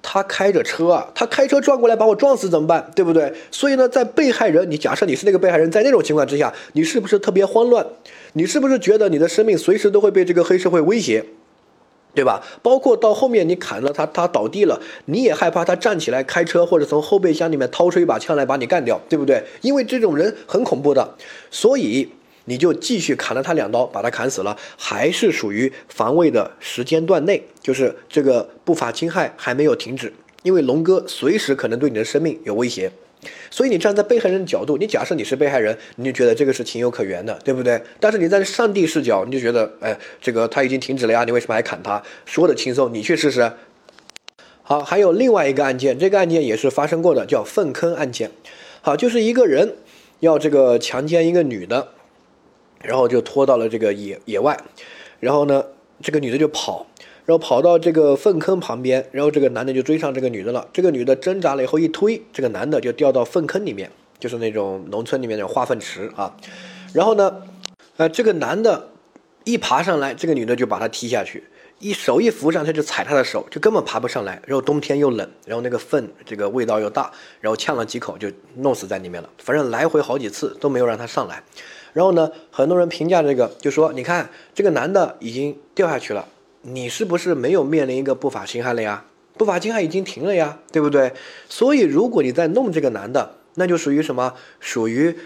他开着车啊，他开车撞过来把我撞死怎么办？对不对？所以呢，在被害人，你假设你是那个被害人，在那种情况之下，你是不是特别慌乱？你是不是觉得你的生命随时都会被这个黑社会威胁？对吧？包括到后面你砍了他，他倒地了，你也害怕他站起来开车，或者从后备箱里面掏出一把枪来把你干掉，对不对？因为这种人很恐怖的，所以你就继续砍了他两刀，把他砍死了，还是属于防卫的时间段内，就是这个不法侵害还没有停止，因为龙哥随时可能对你的生命有威胁。所以你站在被害人的角度，你假设你是被害人，你就觉得这个是情有可原的，对不对？但是你在上帝视角，你就觉得，哎，这个他已经停止了呀，你为什么还砍他？说的轻松，你去试试。好，还有另外一个案件，这个案件也是发生过的，叫粪坑案件。好，就是一个人要这个强奸一个女的，然后就拖到了这个野野外，然后呢，这个女的就跑，然后跑到这个粪坑旁边，然后这个男的就追上这个女的了。这个女的挣扎了以后一推，这个男的就掉到粪坑里面，就是那种农村里面的化粪池啊。然后呢，呃，这个男的一爬上来，这个女的就把他踢下去。一手一扶上，他就踩他的手，就根本爬不上来。然后冬天又冷，然后那个粪这个味道又大，然后呛了几口就弄死在里面了。反正来回好几次都没有让他上来。然后呢，很多人评价这个，就说你看这个男的已经掉下去了，你是不是没有面临一个不法侵害了呀？不法侵害已经停了呀，对不对？所以如果你在弄这个男的，那就属于什么？属于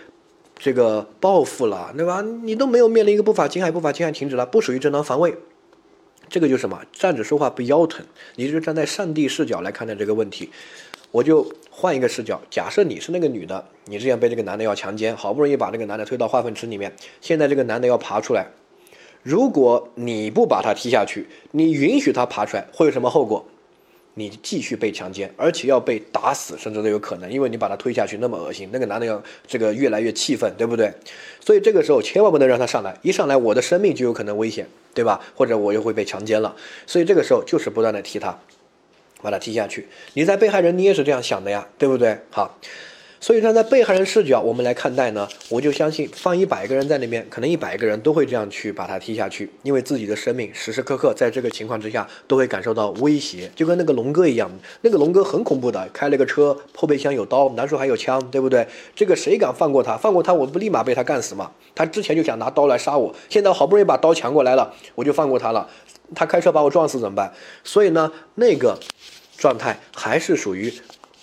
这个报复了，对吧？你都没有面临一个不法侵害，不法侵害停止了，不属于正当防卫。这个就是什么？站着说话不腰疼。你是站在上帝视角来看待这个问题，我就换一个视角。假设你是那个女的，你之前被这个男的要强奸，好不容易把这个男的推到化粪池里面，现在这个男的要爬出来，如果你不把他踢下去，你允许他爬出来，会有什么后果？你继续被强奸，而且要被打死，甚至都有可能，因为你把他推下去那么恶心，那个男的要这个越来越气愤，对不对？所以这个时候千万不能让他上来，一上来我的生命就有可能危险，对吧？或者我又会被强奸了，所以这个时候就是不断的踢他，把他踢下去。你在被害人，你也是这样想的呀，对不对？好。所以站在被害人视角，我们来看待呢，我就相信放一百个人在里面，可能一百个人都会这样去把他踢下去，因为自己的生命时时刻刻在这个情况之下都会感受到威胁，就跟那个龙哥一样，那个龙哥很恐怖的，开了个车，后备箱有刀，难说还有枪，对不对？这个谁敢放过他？放过他，我不立马被他干死吗？他之前就想拿刀来杀我，现在好不容易把刀抢过来了，我就放过他了，他开车把我撞死怎么办？所以呢，那个状态还是属于。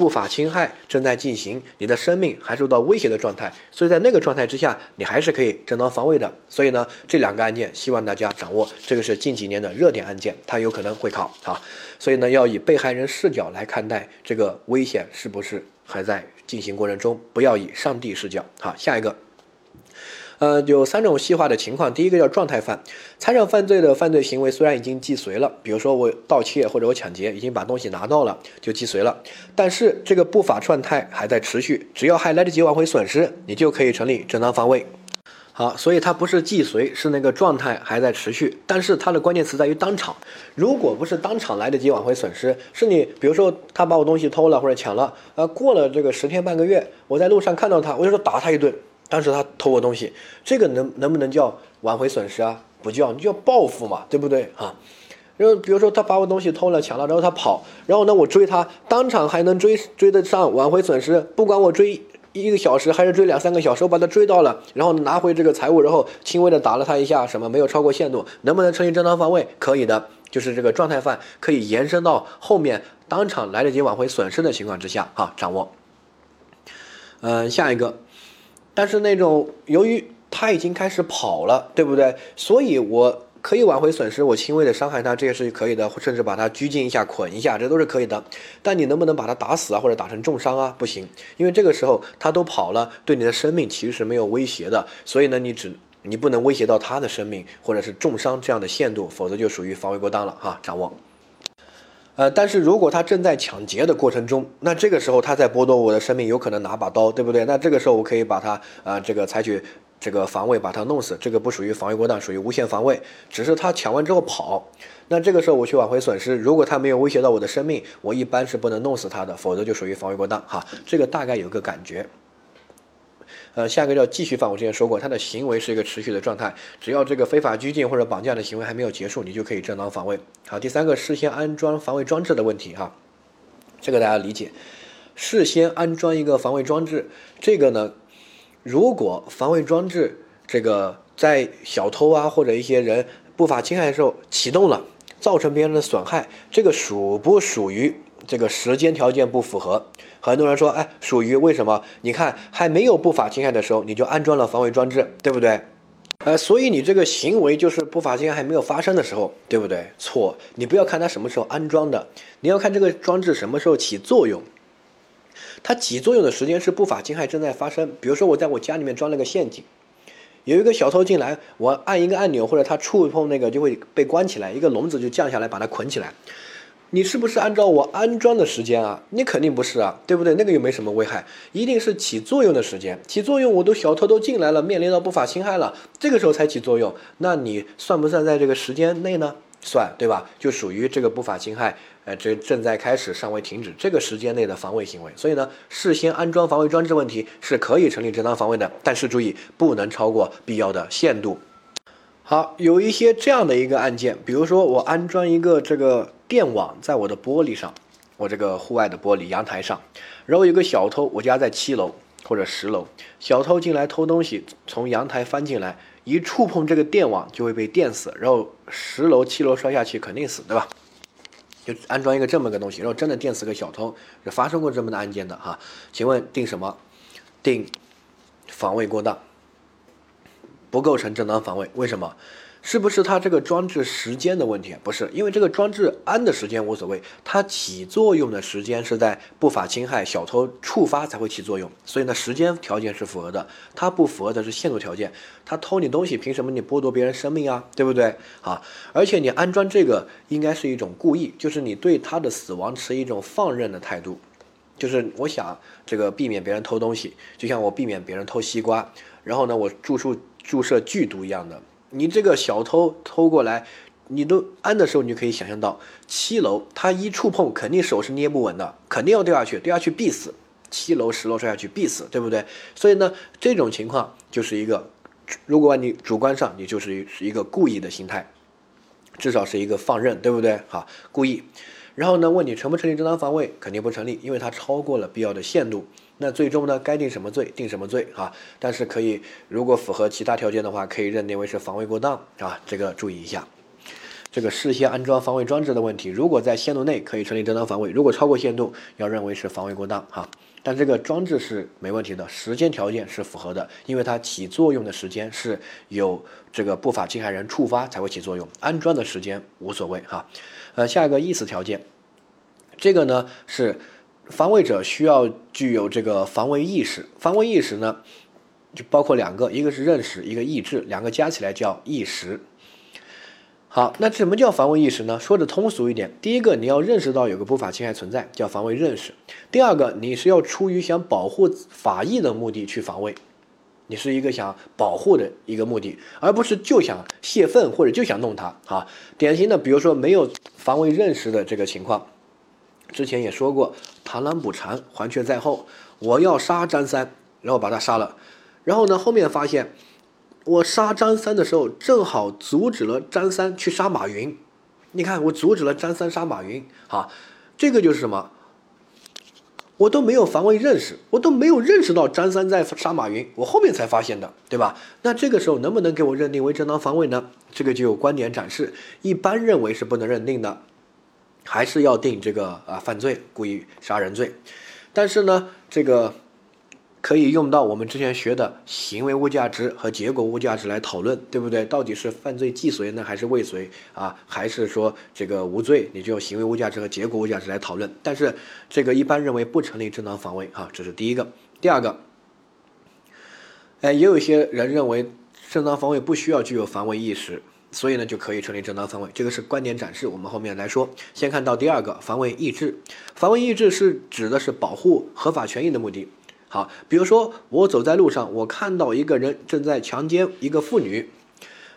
不法侵害正在进行，你的生命还受到威胁的状态，所以在那个状态之下，你还是可以正当防卫的。所以呢，这两个案件希望大家掌握，这个是近几年的热点案件，它有可能会考啊。所以呢，要以被害人视角来看待这个危险是不是还在进行过程中，不要以上帝视角。好，下一个。呃，有三种细化的情况。第一个叫状态犯，财产犯罪的犯罪行为虽然已经既遂了，比如说我盗窃或者我抢劫，已经把东西拿到了，就既遂了，但是这个不法状态还在持续，只要还来得及挽回损失，你就可以成立正当防卫。好，所以它不是既遂，是那个状态还在持续，但是它的关键词在于当场。如果不是当场来得及挽回损失，是你比如说他把我东西偷了或者抢了，呃，过了这个十天半个月，我在路上看到他，我就说打他一顿。当时他偷我东西，这个能能不能叫挽回损失啊？不叫，你就要报复嘛，对不对啊？然后比如说他把我东西偷了、抢了，然后他跑，然后呢我追他，当场还能追追得上挽回损失，不管我追一个小时还是追两三个小时，我把他追到了，然后拿回这个财物，然后轻微的打了他一下，什么没有超过限度，能不能成立正当防卫？可以的，就是这个状态犯可以延伸到后面当场来得及挽回损失的情况之下啊，掌握。嗯，下一个。但是那种由于他已经开始跑了，对不对？所以我可以挽回损失，我轻微的伤害他，这也是可以的，甚至把他拘禁一下、捆一下，这都是可以的。但你能不能把他打死啊，或者打成重伤啊？不行，因为这个时候他都跑了，对你的生命其实是没有威胁的。所以呢，你只你不能威胁到他的生命，或者是重伤这样的限度，否则就属于防卫过当了哈。掌握。呃，但是如果他正在抢劫的过程中，那这个时候他在剥夺我的生命，有可能拿把刀，对不对？那这个时候我可以把他啊，这个采取这个防卫，把他弄死，这个不属于防卫过当，属于无限防卫。只是他抢完之后跑，那这个时候我去挽回损失，如果他没有威胁到我的生命，我一般是不能弄死他的，否则就属于防卫过当哈。这个大概有个感觉。呃，下一个叫继续犯，我之前说过，他的行为是一个持续的状态，只要这个非法拘禁或者绑架的行为还没有结束，你就可以正当防卫。好，第三个事先安装防卫装置的问题哈，这个大家理解，事先安装一个防卫装置，这个呢，如果防卫装置这个在小偷啊或者一些人不法侵害的时候启动了，造成别人的损害，这个属不属于这个时间条件不符合？很多人说，哎，属于为什么？你看还没有不法侵害的时候，你就安装了防伪装置，对不对？呃，所以你这个行为就是不法侵害还没有发生的时候，对不对？错，你不要看它什么时候安装的，你要看这个装置什么时候起作用。它起作用的时间是不法侵害正在发生。比如说我在我家里面装了个陷阱，有一个小偷进来，我按一个按钮或者他触碰那个就会被关起来，一个笼子就降下来把它捆起来。你是不是按照我安装的时间啊？你肯定不是啊，对不对？那个又没什么危害，一定是起作用的时间。起作用，我都小偷都进来了，面临到不法侵害了，这个时候才起作用，那你算不算在这个时间内呢？算，对吧？就属于这个不法侵害，呃，这正在开始，尚未停止这个时间内的防卫行为。所以呢，事先安装防卫装置问题是可以成立正当防卫的，但是注意不能超过必要的限度。好，有一些这样的一个案件，比如说我安装一个这个电网在我的玻璃上，我这个户外的玻璃阳台上，然后有个小偷，我家在七楼或者十楼，小偷进来偷东西，从阳台翻进来，一触碰这个电网就会被电死，然后十楼七楼摔下去肯定死，对吧？就安装一个这么个东西，然后真的电死个小偷，是发生过这么的案件的哈？请问定什么？定防卫过当。不构成正当防卫，为什么？是不是它这个装置时间的问题？不是，因为这个装置安的时间无所谓，它起作用的时间是在不法侵害、小偷触发才会起作用，所以呢，时间条件是符合的。它不符合的是限度条件，他偷你东西，凭什么你剥夺别人生命啊？对不对？啊，而且你安装这个应该是一种故意，就是你对他的死亡持一种放任的态度，就是我想这个避免别人偷东西，就像我避免别人偷西瓜，然后呢，我注射。注射剧毒一样的，你这个小偷偷过来，你都安的时候，你就可以想象到七楼，他一触碰肯定手是捏不稳的，肯定要掉下去，掉下去必死。七楼十楼摔下去必死，对不对？所以呢，这种情况就是一个，如果你主观上你就是是一个故意的心态，至少是一个放任，对不对？好，故意。然后呢，问你成不成立正当防卫？肯定不成立，因为它超过了必要的限度。那最终呢，该定什么罪定什么罪啊？但是可以，如果符合其他条件的话，可以认定为是防卫过当啊。这个注意一下，这个事先安装防卫装置的问题，如果在限度内可以成立正当防卫，如果超过限度，要认为是防卫过当哈。但这个装置是没问题的，时间条件是符合的，因为它起作用的时间是有这个不法侵害人触发才会起作用，安装的时间无所谓哈。呃，下一个意思条件，这个呢是。防卫者需要具有这个防卫意识，防卫意识呢，就包括两个，一个是认识，一个意志，两个加起来叫意识。好，那什么叫防卫意识呢？说的通俗一点，第一个你要认识到有个不法侵害存在，叫防卫认识；第二个你是要出于想保护法益的目的去防卫，你是一个想保护的一个目的，而不是就想泄愤或者就想弄他。好，典型的比如说没有防卫认识的这个情况。之前也说过，螳螂捕蝉，黄雀在后。我要杀张三，然后把他杀了。然后呢，后面发现我杀张三的时候，正好阻止了张三去杀马云。你看，我阻止了张三杀马云。哈，这个就是什么？我都没有防卫认识，我都没有认识到张三在杀马云，我后面才发现的，对吧？那这个时候能不能给我认定为正当防卫呢？这个就有观点展示，一般认为是不能认定的。还是要定这个啊犯罪故意杀人罪，但是呢，这个可以用到我们之前学的行为物价值和结果物价值来讨论，对不对？到底是犯罪既遂呢，还是未遂啊？还是说这个无罪？你就用行为物价值和结果物价值来讨论。但是这个一般认为不成立正当防卫啊，这是第一个。第二个，哎，也有一些人认为正当防卫不需要具有防卫意识。所以呢，就可以成立正当防卫，这个是观点展示。我们后面来说，先看到第二个防卫意志。防卫意志是指的是保护合法权益的目的。好，比如说我走在路上，我看到一个人正在强奸一个妇女，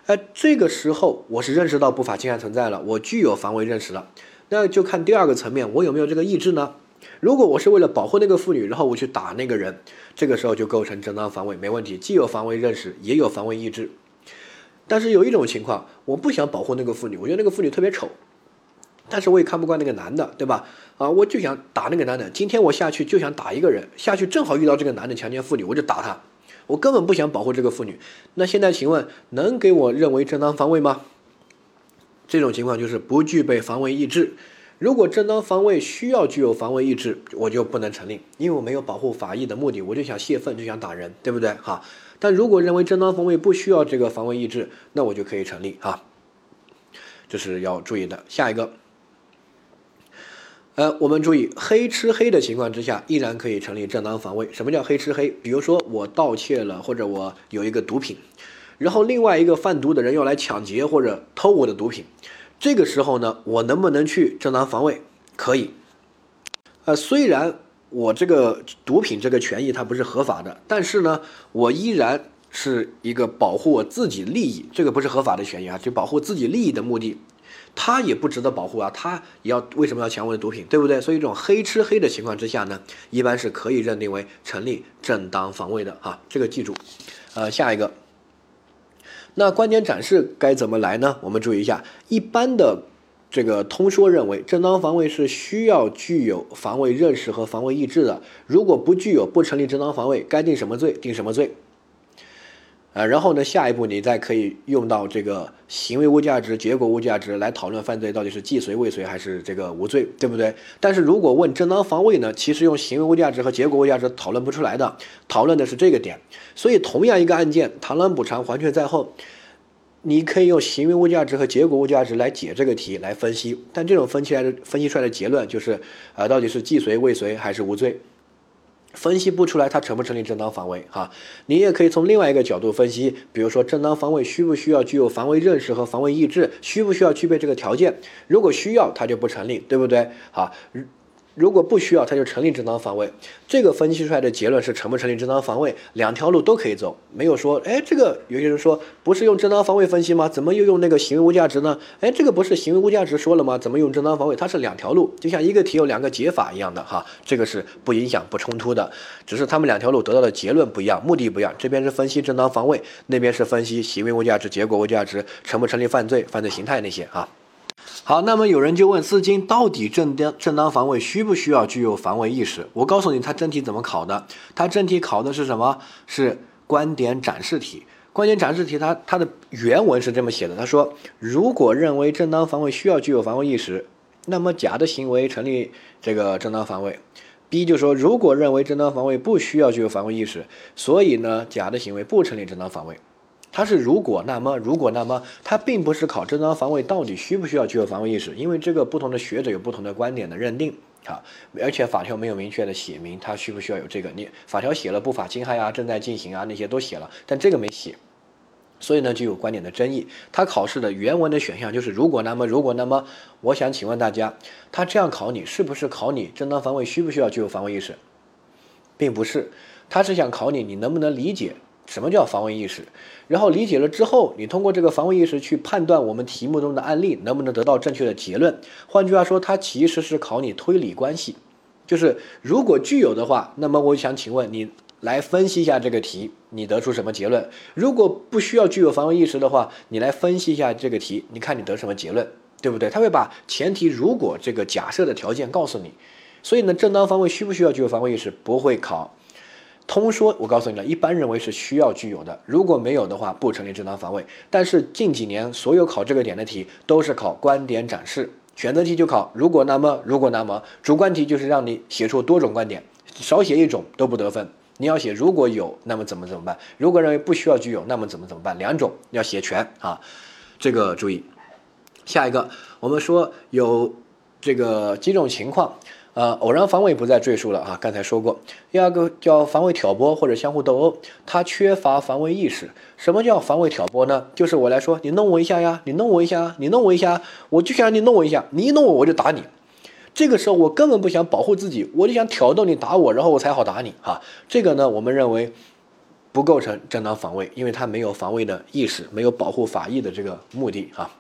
哎，这个时候我是认识到不法侵害存在了，我具有防卫认识了。那就看第二个层面，我有没有这个意志呢？如果我是为了保护那个妇女，然后我去打那个人，这个时候就构成正当防卫，没问题，既有防卫认识，也有防卫意志。但是有一种情况，我不想保护那个妇女，我觉得那个妇女特别丑，但是我也看不惯那个男的，对吧？啊，我就想打那个男的。今天我下去就想打一个人，下去正好遇到这个男的强奸妇女，我就打他。我根本不想保护这个妇女。那现在请问，能给我认为正当防卫吗？这种情况就是不具备防卫意志。如果正当防卫需要具有防卫意志，我就不能成立，因为我没有保护法益的目的，我就想泄愤，就想打人，对不对？哈。但如果认为正当防卫不需要这个防卫意志，那我就可以成立哈，这是要注意的。下一个，呃，我们注意黑吃黑的情况之下，依然可以成立正当防卫。什么叫黑吃黑？比如说我盗窃了，或者我有一个毒品，然后另外一个贩毒的人要来抢劫或者偷我的毒品。这个时候呢，我能不能去正当防卫？可以。呃，虽然我这个毒品这个权益它不是合法的，但是呢，我依然是一个保护我自己利益，这个不是合法的权益啊，就保护自己利益的目的，他也不值得保护啊，他也要为什么要抢我的毒品，对不对？所以这种黑吃黑的情况之下呢，一般是可以认定为成立正当防卫的啊，这个记住。呃，下一个，那观点展示该怎么来呢？我们注意一下，一般的。这个通说认为，正当防卫是需要具有防卫认识和防卫意志的。如果不具有，不成立正当防卫，该定什么罪定什么罪。啊，然后呢，下一步你再可以用到这个行为物价值、结果物价值来讨论犯罪到底是既遂未遂还是这个无罪，对不对？但是如果问正当防卫呢，其实用行为物价值和结果物价值讨论不出来的，讨论的是这个点。所以同样一个案件，螳螂捕蝉，黄雀在后。你可以用行为物价值和结果物价值来解这个题来分析，但这种分析来的分析出来的结论就是，呃，到底是既遂未遂还是无罪，分析不出来它成不成立正当防卫哈。你也可以从另外一个角度分析，比如说正当防卫需不需要具有防卫认识和防卫意志，需不需要具备这个条件？如果需要，它就不成立，对不对？好。如果不需要，他就成立正当防卫。这个分析出来的结论是成不成立正当防卫，两条路都可以走，没有说，哎，这个有些人说不是用正当防卫分析吗？怎么又用那个行为无价值呢？哎，这个不是行为无价值说了吗？怎么用正当防卫？它是两条路，就像一个题有两个解法一样的哈，这个是不影响、不冲突的，只是他们两条路得到的结论不一样，目的不一样。这边是分析正当防卫，那边是分析行为无价值、结果无价值，成不成立犯罪、犯罪形态那些啊。好，那么有人就问四金到底正当正当防卫需不需要具有防卫意识？我告诉你，它真题怎么考的？它真题考的是什么？是观点展示题。观点展示题，它它的原文是这么写的：他说，如果认为正当防卫需要具有防卫意识，那么甲的行为成立这个正当防卫。B 就说，如果认为正当防卫不需要具有防卫意识，所以呢，甲的行为不成立正当防卫。它是如果那么如果那么，它并不是考正当防卫到底需不需要具有防卫意识，因为这个不同的学者有不同的观点的认定啊，而且法条没有明确的写明它需不需要有这个，你法条写了不法侵害啊，正在进行啊那些都写了，但这个没写，所以呢就有观点的争议。他考试的原文的选项就是如果那么如果那么，我想请问大家，他这样考你是不是考你正当防卫需不需要具有防卫意识，并不是，他是想考你你能不能理解。什么叫防卫意识？然后理解了之后，你通过这个防卫意识去判断我们题目中的案例能不能得到正确的结论。换句话说，它其实是考你推理关系，就是如果具有的话，那么我想请问你来分析一下这个题，你得出什么结论？如果不需要具有防卫意识的话，你来分析一下这个题，你看你得什么结论，对不对？他会把前提如果这个假设的条件告诉你。所以呢，正当防卫需不需要具有防卫意识？不会考。通说，我告诉你了，一般认为是需要具有的，如果没有的话，不成立正当防卫。但是近几年所有考这个点的题都是考观点展示，选择题就考如果那么如果那么，主观题就是让你写出多种观点，少写一种都不得分。你要写如果有那么怎么怎么办？如果认为不需要具有那么怎么怎么办？两种要写全啊，这个注意。下一个，我们说有这个几种情况。呃，偶然防卫不再赘述了啊，刚才说过。第二个叫防卫挑拨或者相互斗殴，他缺乏防卫意识。什么叫防卫挑拨呢？就是我来说，你弄我一下呀，你弄我一下，你弄我一下，我就想让你弄我一下，你一弄我我就打你。这个时候我根本不想保护自己，我就想挑逗你打我，然后我才好打你啊。这个呢，我们认为不构成正当防卫，因为他没有防卫的意识，没有保护法益的这个目的啊。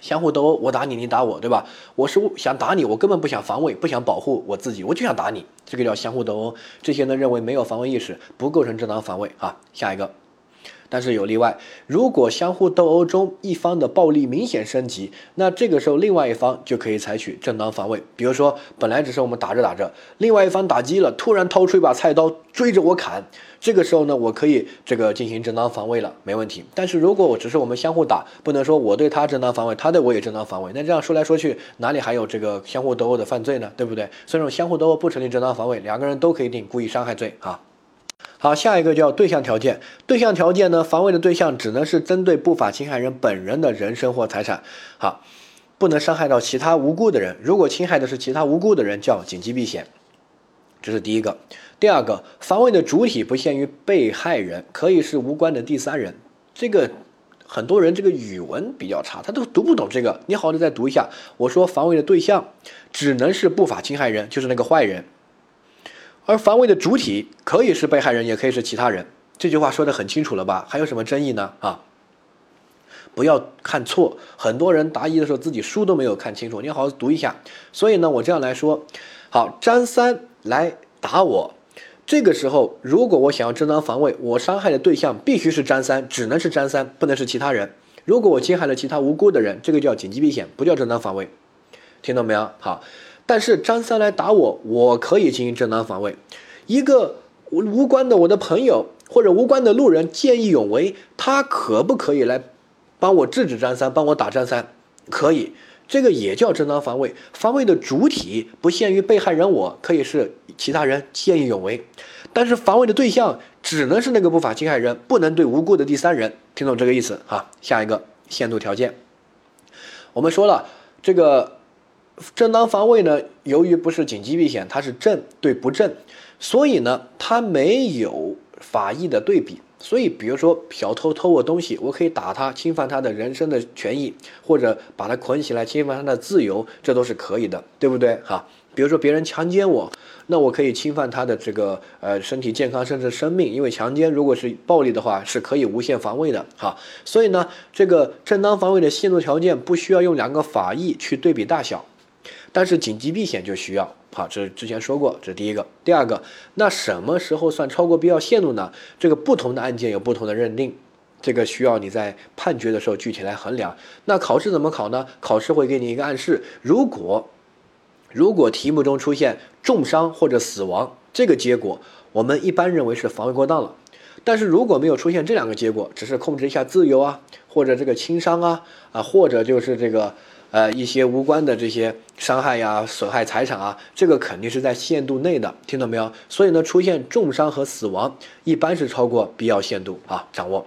相互斗殴，我打你，你打我，对吧？我是想打你，我根本不想防卫，不想保护我自己，我就想打你，这个叫相互斗殴。这些呢，认为没有防卫意识，不构成正当防卫啊。下一个。但是有例外，如果相互斗殴中一方的暴力明显升级，那这个时候另外一方就可以采取正当防卫。比如说，本来只是我们打着打着，另外一方打击了，突然掏出一把菜刀追着我砍，这个时候呢，我可以这个进行正当防卫了，没问题。但是如果我只是我们相互打，不能说我对他正当防卫，他对我也正当防卫，那这样说来说去，哪里还有这个相互斗殴的犯罪呢？对不对？所以说相互斗殴不成立正当防卫，两个人都可以定故意伤害罪啊。好，下一个叫对象条件。对象条件呢，防卫的对象只能是针对不法侵害人本人的人身或财产。好，不能伤害到其他无辜的人。如果侵害的是其他无辜的人，叫紧急避险。这是第一个。第二个，防卫的主体不限于被害人，可以是无关的第三人。这个很多人这个语文比较差，他都读不懂这个。你好的再读一下，我说防卫的对象只能是不法侵害人，就是那个坏人，而防卫的主体可以是被害人，也可以是其他人。这句话说的很清楚了吧？还有什么争议呢？啊，不要看错，很多人答疑的时候自己书都没有看清楚，你好好读一下。所以呢，我这样来说，好，张三来打我。这个时候，如果我想要正当防卫，我伤害的对象必须是张三，只能是张三，不能是其他人。如果我侵害了其他无辜的人，这个叫紧急避险，不叫正当防卫。听懂没有？好，但是张三来打我，我可以进行正当防卫。一个无关的我的朋友或者无关的路人见义勇为，他可不可以来帮我制止张三，帮我打张三？可以。这个也叫正当防卫，防卫的主体不限于被害人，我可以是其他人见义勇为，但是防卫的对象只能是那个不法侵害人，不能对无辜的第三人。听懂这个意思哈？下一个限度条件，我们说了，这个正当防卫呢，由于不是紧急避险，它是正对不正，所以呢，它没有法益的对比。所以，比如说小偷偷我东西，我可以打他，侵犯他的人身的权益，或者把他捆起来，侵犯他的自由，这都是可以的，对不对？哈，比如说别人强奸我，那我可以侵犯他的这个呃身体健康，甚至生命，因为强奸如果是暴力的话，是可以无限防卫的，哈。所以呢，这个正当防卫的限度条件不需要用两个法益去对比大小。但是紧急避险就需要，好，这之前说过，这是第一个。第二个，那什么时候算超过必要限度呢？这个不同的案件有不同的认定，这个需要你在判决的时候具体来衡量。那考试怎么考呢？考试会给你一个暗示，如果如果题目中出现重伤或者死亡这个结果，我们一般认为是防卫过当了。但是如果没有出现这两个结果，只是控制一下自由啊，或者这个轻伤啊，啊，或者就是这个。呃，一些无关的这些伤害呀、损害财产啊，这个肯定是在限度内的，听到没有？所以呢，出现重伤和死亡，一般是超过必要限度啊，掌握。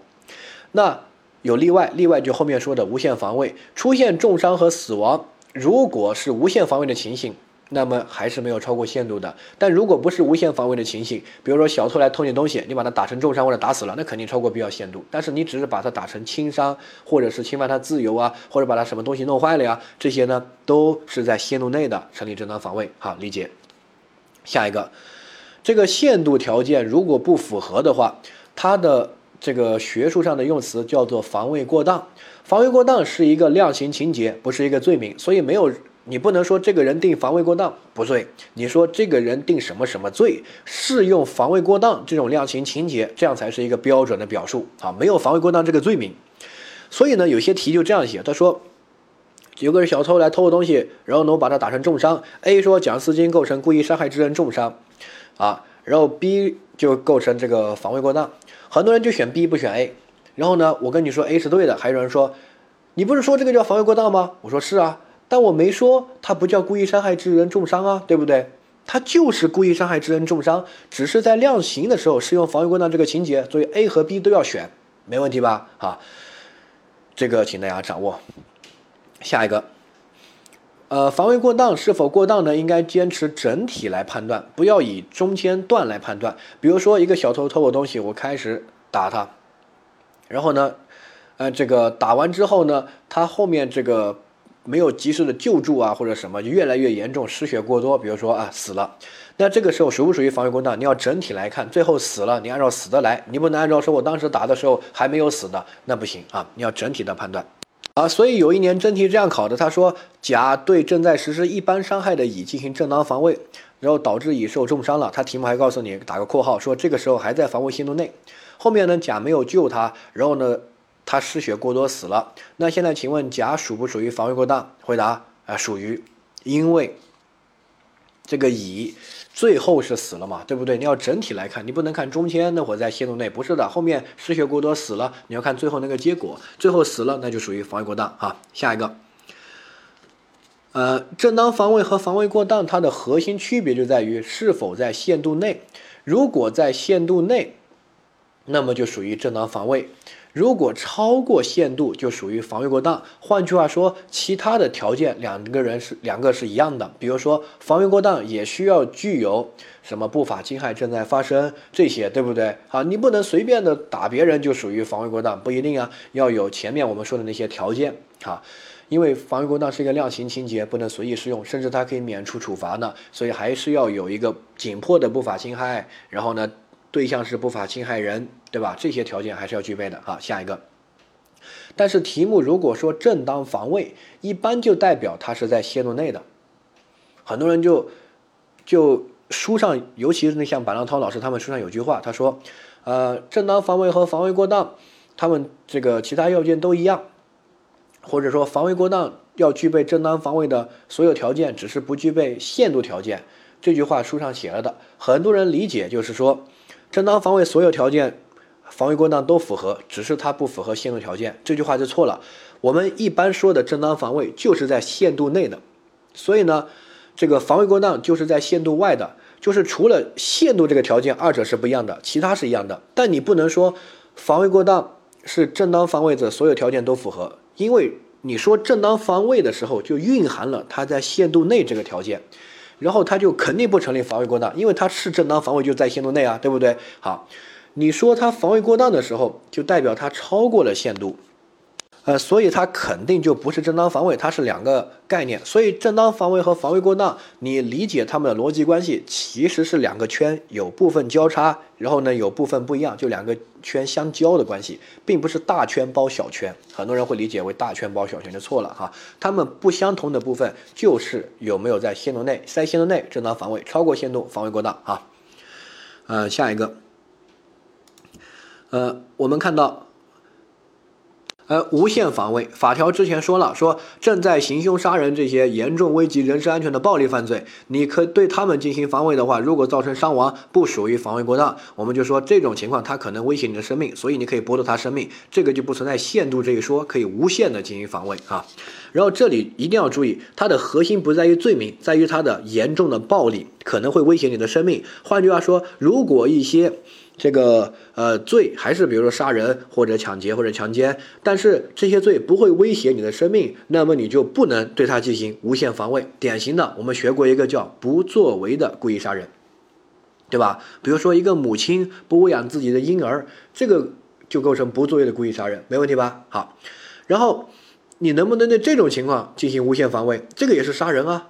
那有例外，例外就后面说的无限防卫，出现重伤和死亡，如果是无限防卫的情形。那么还是没有超过限度的，但如果不是无限防卫的情形，比如说小偷来偷你东西，你把他打成重伤或者打死了，那肯定超过必要限度。但是你只是把他打成轻伤，或者是侵犯他自由啊，或者把他什么东西弄坏了呀，这些呢都是在限度内的，成立正当防卫。好，理解。下一个，这个限度条件如果不符合的话，它的这个学术上的用词叫做防卫过当。防卫过当是一个量刑情节，不是一个罪名，所以没有。你不能说这个人定防卫过当不对，你说这个人定什么什么罪适用防卫过当这种量刑情节，这样才是一个标准的表述啊，没有防卫过当这个罪名。所以呢，有些题就这样写，他说有个小偷来偷我东西，然后呢我把他打成重伤，A 说蒋思金构成故意伤害致人重伤，啊，然后 B 就构成这个防卫过当，很多人就选 B 不选 A，然后呢我跟你说 A 是对的，还有人说你不是说这个叫防卫过当吗？我说是啊。但我没说他不叫故意伤害致人重伤啊，对不对？他就是故意伤害致人重伤，只是在量刑的时候适用防卫过当这个情节，所以 A 和 B 都要选，没问题吧？啊，这个请大家掌握。下一个，呃，防卫过当是否过当呢？应该坚持整体来判断，不要以中间段来判断。比如说，一个小偷偷我东西，我开始打他，然后呢，呃，这个打完之后呢，他后面这个。没有及时的救助啊，或者什么就越来越严重，失血过多，比如说啊死了，那这个时候属不属于防卫过当？你要整体来看，最后死了，你按照死的来，你不能按照说我当时打的时候还没有死的，那不行啊，你要整体的判断啊。所以有一年真题这样考的，他说甲对正在实施一般伤害的乙进行正当防卫，然后导致乙受重伤了，他题目还告诉你打个括号说这个时候还在防卫限度内，后面呢甲没有救他，然后呢。他失血过多死了，那现在请问甲属不属于防卫过当？回答啊，属于，因为这个乙最后是死了嘛，对不对？你要整体来看，你不能看中间那会儿在限度内，不是的，后面失血过多死了，你要看最后那个结果，最后死了那就属于防卫过当啊。下一个，呃，正当防卫和防卫过当它的核心区别就在于是否在限度内，如果在限度内，那么就属于正当防卫。如果超过限度，就属于防卫过当。换句话说，其他的条件两个人是两个是一样的。比如说，防卫过当也需要具有什么不法侵害正在发生这些，对不对？好，你不能随便的打别人就属于防卫过当，不一定啊，要有前面我们说的那些条件啊。因为防卫过当是一个量刑情节，不能随意适用，甚至它可以免除处罚呢。所以还是要有一个紧迫的不法侵害，然后呢，对象是不法侵害人，对吧？这些条件还是要具备的啊。下一个，但是题目如果说正当防卫，一般就代表它是在限度内的。很多人就就书上，尤其是那像板浪涛老师他们书上有句话，他说，呃，正当防卫和防卫过当，他们这个其他要件都一样。或者说防卫过当要具备正当防卫的所有条件，只是不具备限度条件。这句话书上写了的，很多人理解就是说，正当防卫所有条件，防卫过当都符合，只是它不符合限度条件。这句话就错了。我们一般说的正当防卫就是在限度内的，所以呢，这个防卫过当就是在限度外的，就是除了限度这个条件，二者是不一样的，其他是一样的。但你不能说防卫过当是正当防卫的所有条件都符合。因为你说正当防卫的时候，就蕴含了它在限度内这个条件，然后它就肯定不成立防卫过当，因为它是正当防卫就在限度内啊，对不对？好，你说它防卫过当的时候，就代表它超过了限度。呃，所以它肯定就不是正当防卫，它是两个概念。所以正当防卫和防卫过当，你理解它们的逻辑关系，其实是两个圈有部分交叉，然后呢有部分不一样，就两个圈相交的关系，并不是大圈包小圈。很多人会理解为大圈包小圈就错了哈。它们不相同的部分就是有没有在限度内，在限度内正当防卫，超过限度防卫过当啊。呃，下一个，呃，我们看到。呃，无限防卫法条之前说了，说正在行凶杀人这些严重危及人身安全的暴力犯罪，你可对他们进行防卫的话，如果造成伤亡，不属于防卫过当。我们就说这种情况，他可能威胁你的生命，所以你可以剥夺他生命，这个就不存在限度这一说，可以无限的进行防卫啊。然后这里一定要注意，它的核心不在于罪名，在于它的严重的暴力可能会威胁你的生命。换句话说，如果一些这个呃罪还是比如说杀人或者抢劫或者强奸，但是这些罪不会威胁你的生命，那么你就不能对他进行无限防卫。典型的，我们学过一个叫不作为的故意杀人，对吧？比如说一个母亲不喂养自己的婴儿，这个就构成不作为的故意杀人，没问题吧？好，然后你能不能对这种情况进行无限防卫？这个也是杀人啊，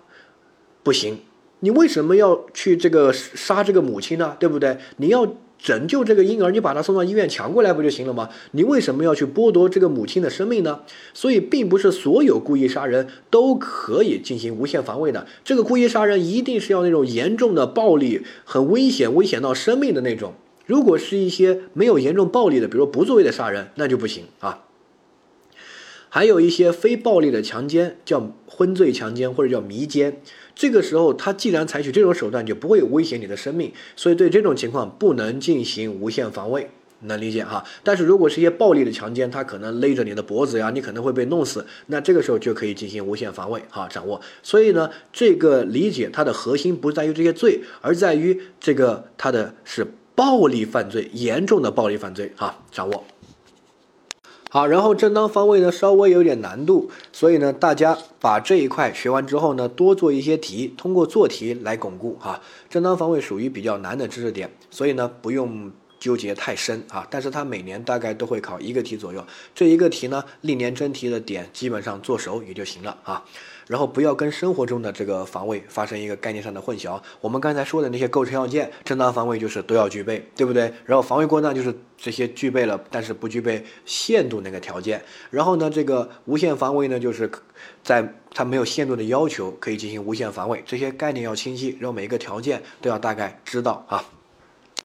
不行。你为什么要去这个杀这个母亲呢？对不对？你要。拯救这个婴儿，你把他送到医院抢过来不就行了吗？你为什么要去剥夺这个母亲的生命呢？所以，并不是所有故意杀人都可以进行无限防卫的。这个故意杀人一定是要那种严重的暴力、很危险、危险到生命的那种。如果是一些没有严重暴力的，比如说不作为的杀人，那就不行啊。还有一些非暴力的强奸，叫昏醉强奸或者叫迷奸。这个时候，他既然采取这种手段，就不会威胁你的生命，所以对这种情况不能进行无限防卫，能理解哈？但是如果是一些暴力的强奸，他可能勒着你的脖子呀，你可能会被弄死，那这个时候就可以进行无限防卫哈，掌握。所以呢，这个理解它的核心不在于这些罪，而在于这个它的是暴力犯罪，严重的暴力犯罪哈，掌握。好，然后正当防卫呢稍微有点难度，所以呢大家把这一块学完之后呢，多做一些题，通过做题来巩固哈。正当防卫属于比较难的知识点，所以呢不用纠结太深啊。但是它每年大概都会考一个题左右，这一个题呢历年真题的点基本上做熟也就行了啊。然后不要跟生活中的这个防卫发生一个概念上的混淆。我们刚才说的那些构成要件，正当防卫就是都要具备，对不对？然后防卫过当就是这些具备了，但是不具备限度那个条件。然后呢，这个无限防卫呢，就是在它没有限度的要求可以进行无限防卫。这些概念要清晰，然后每一个条件都要大概知道啊。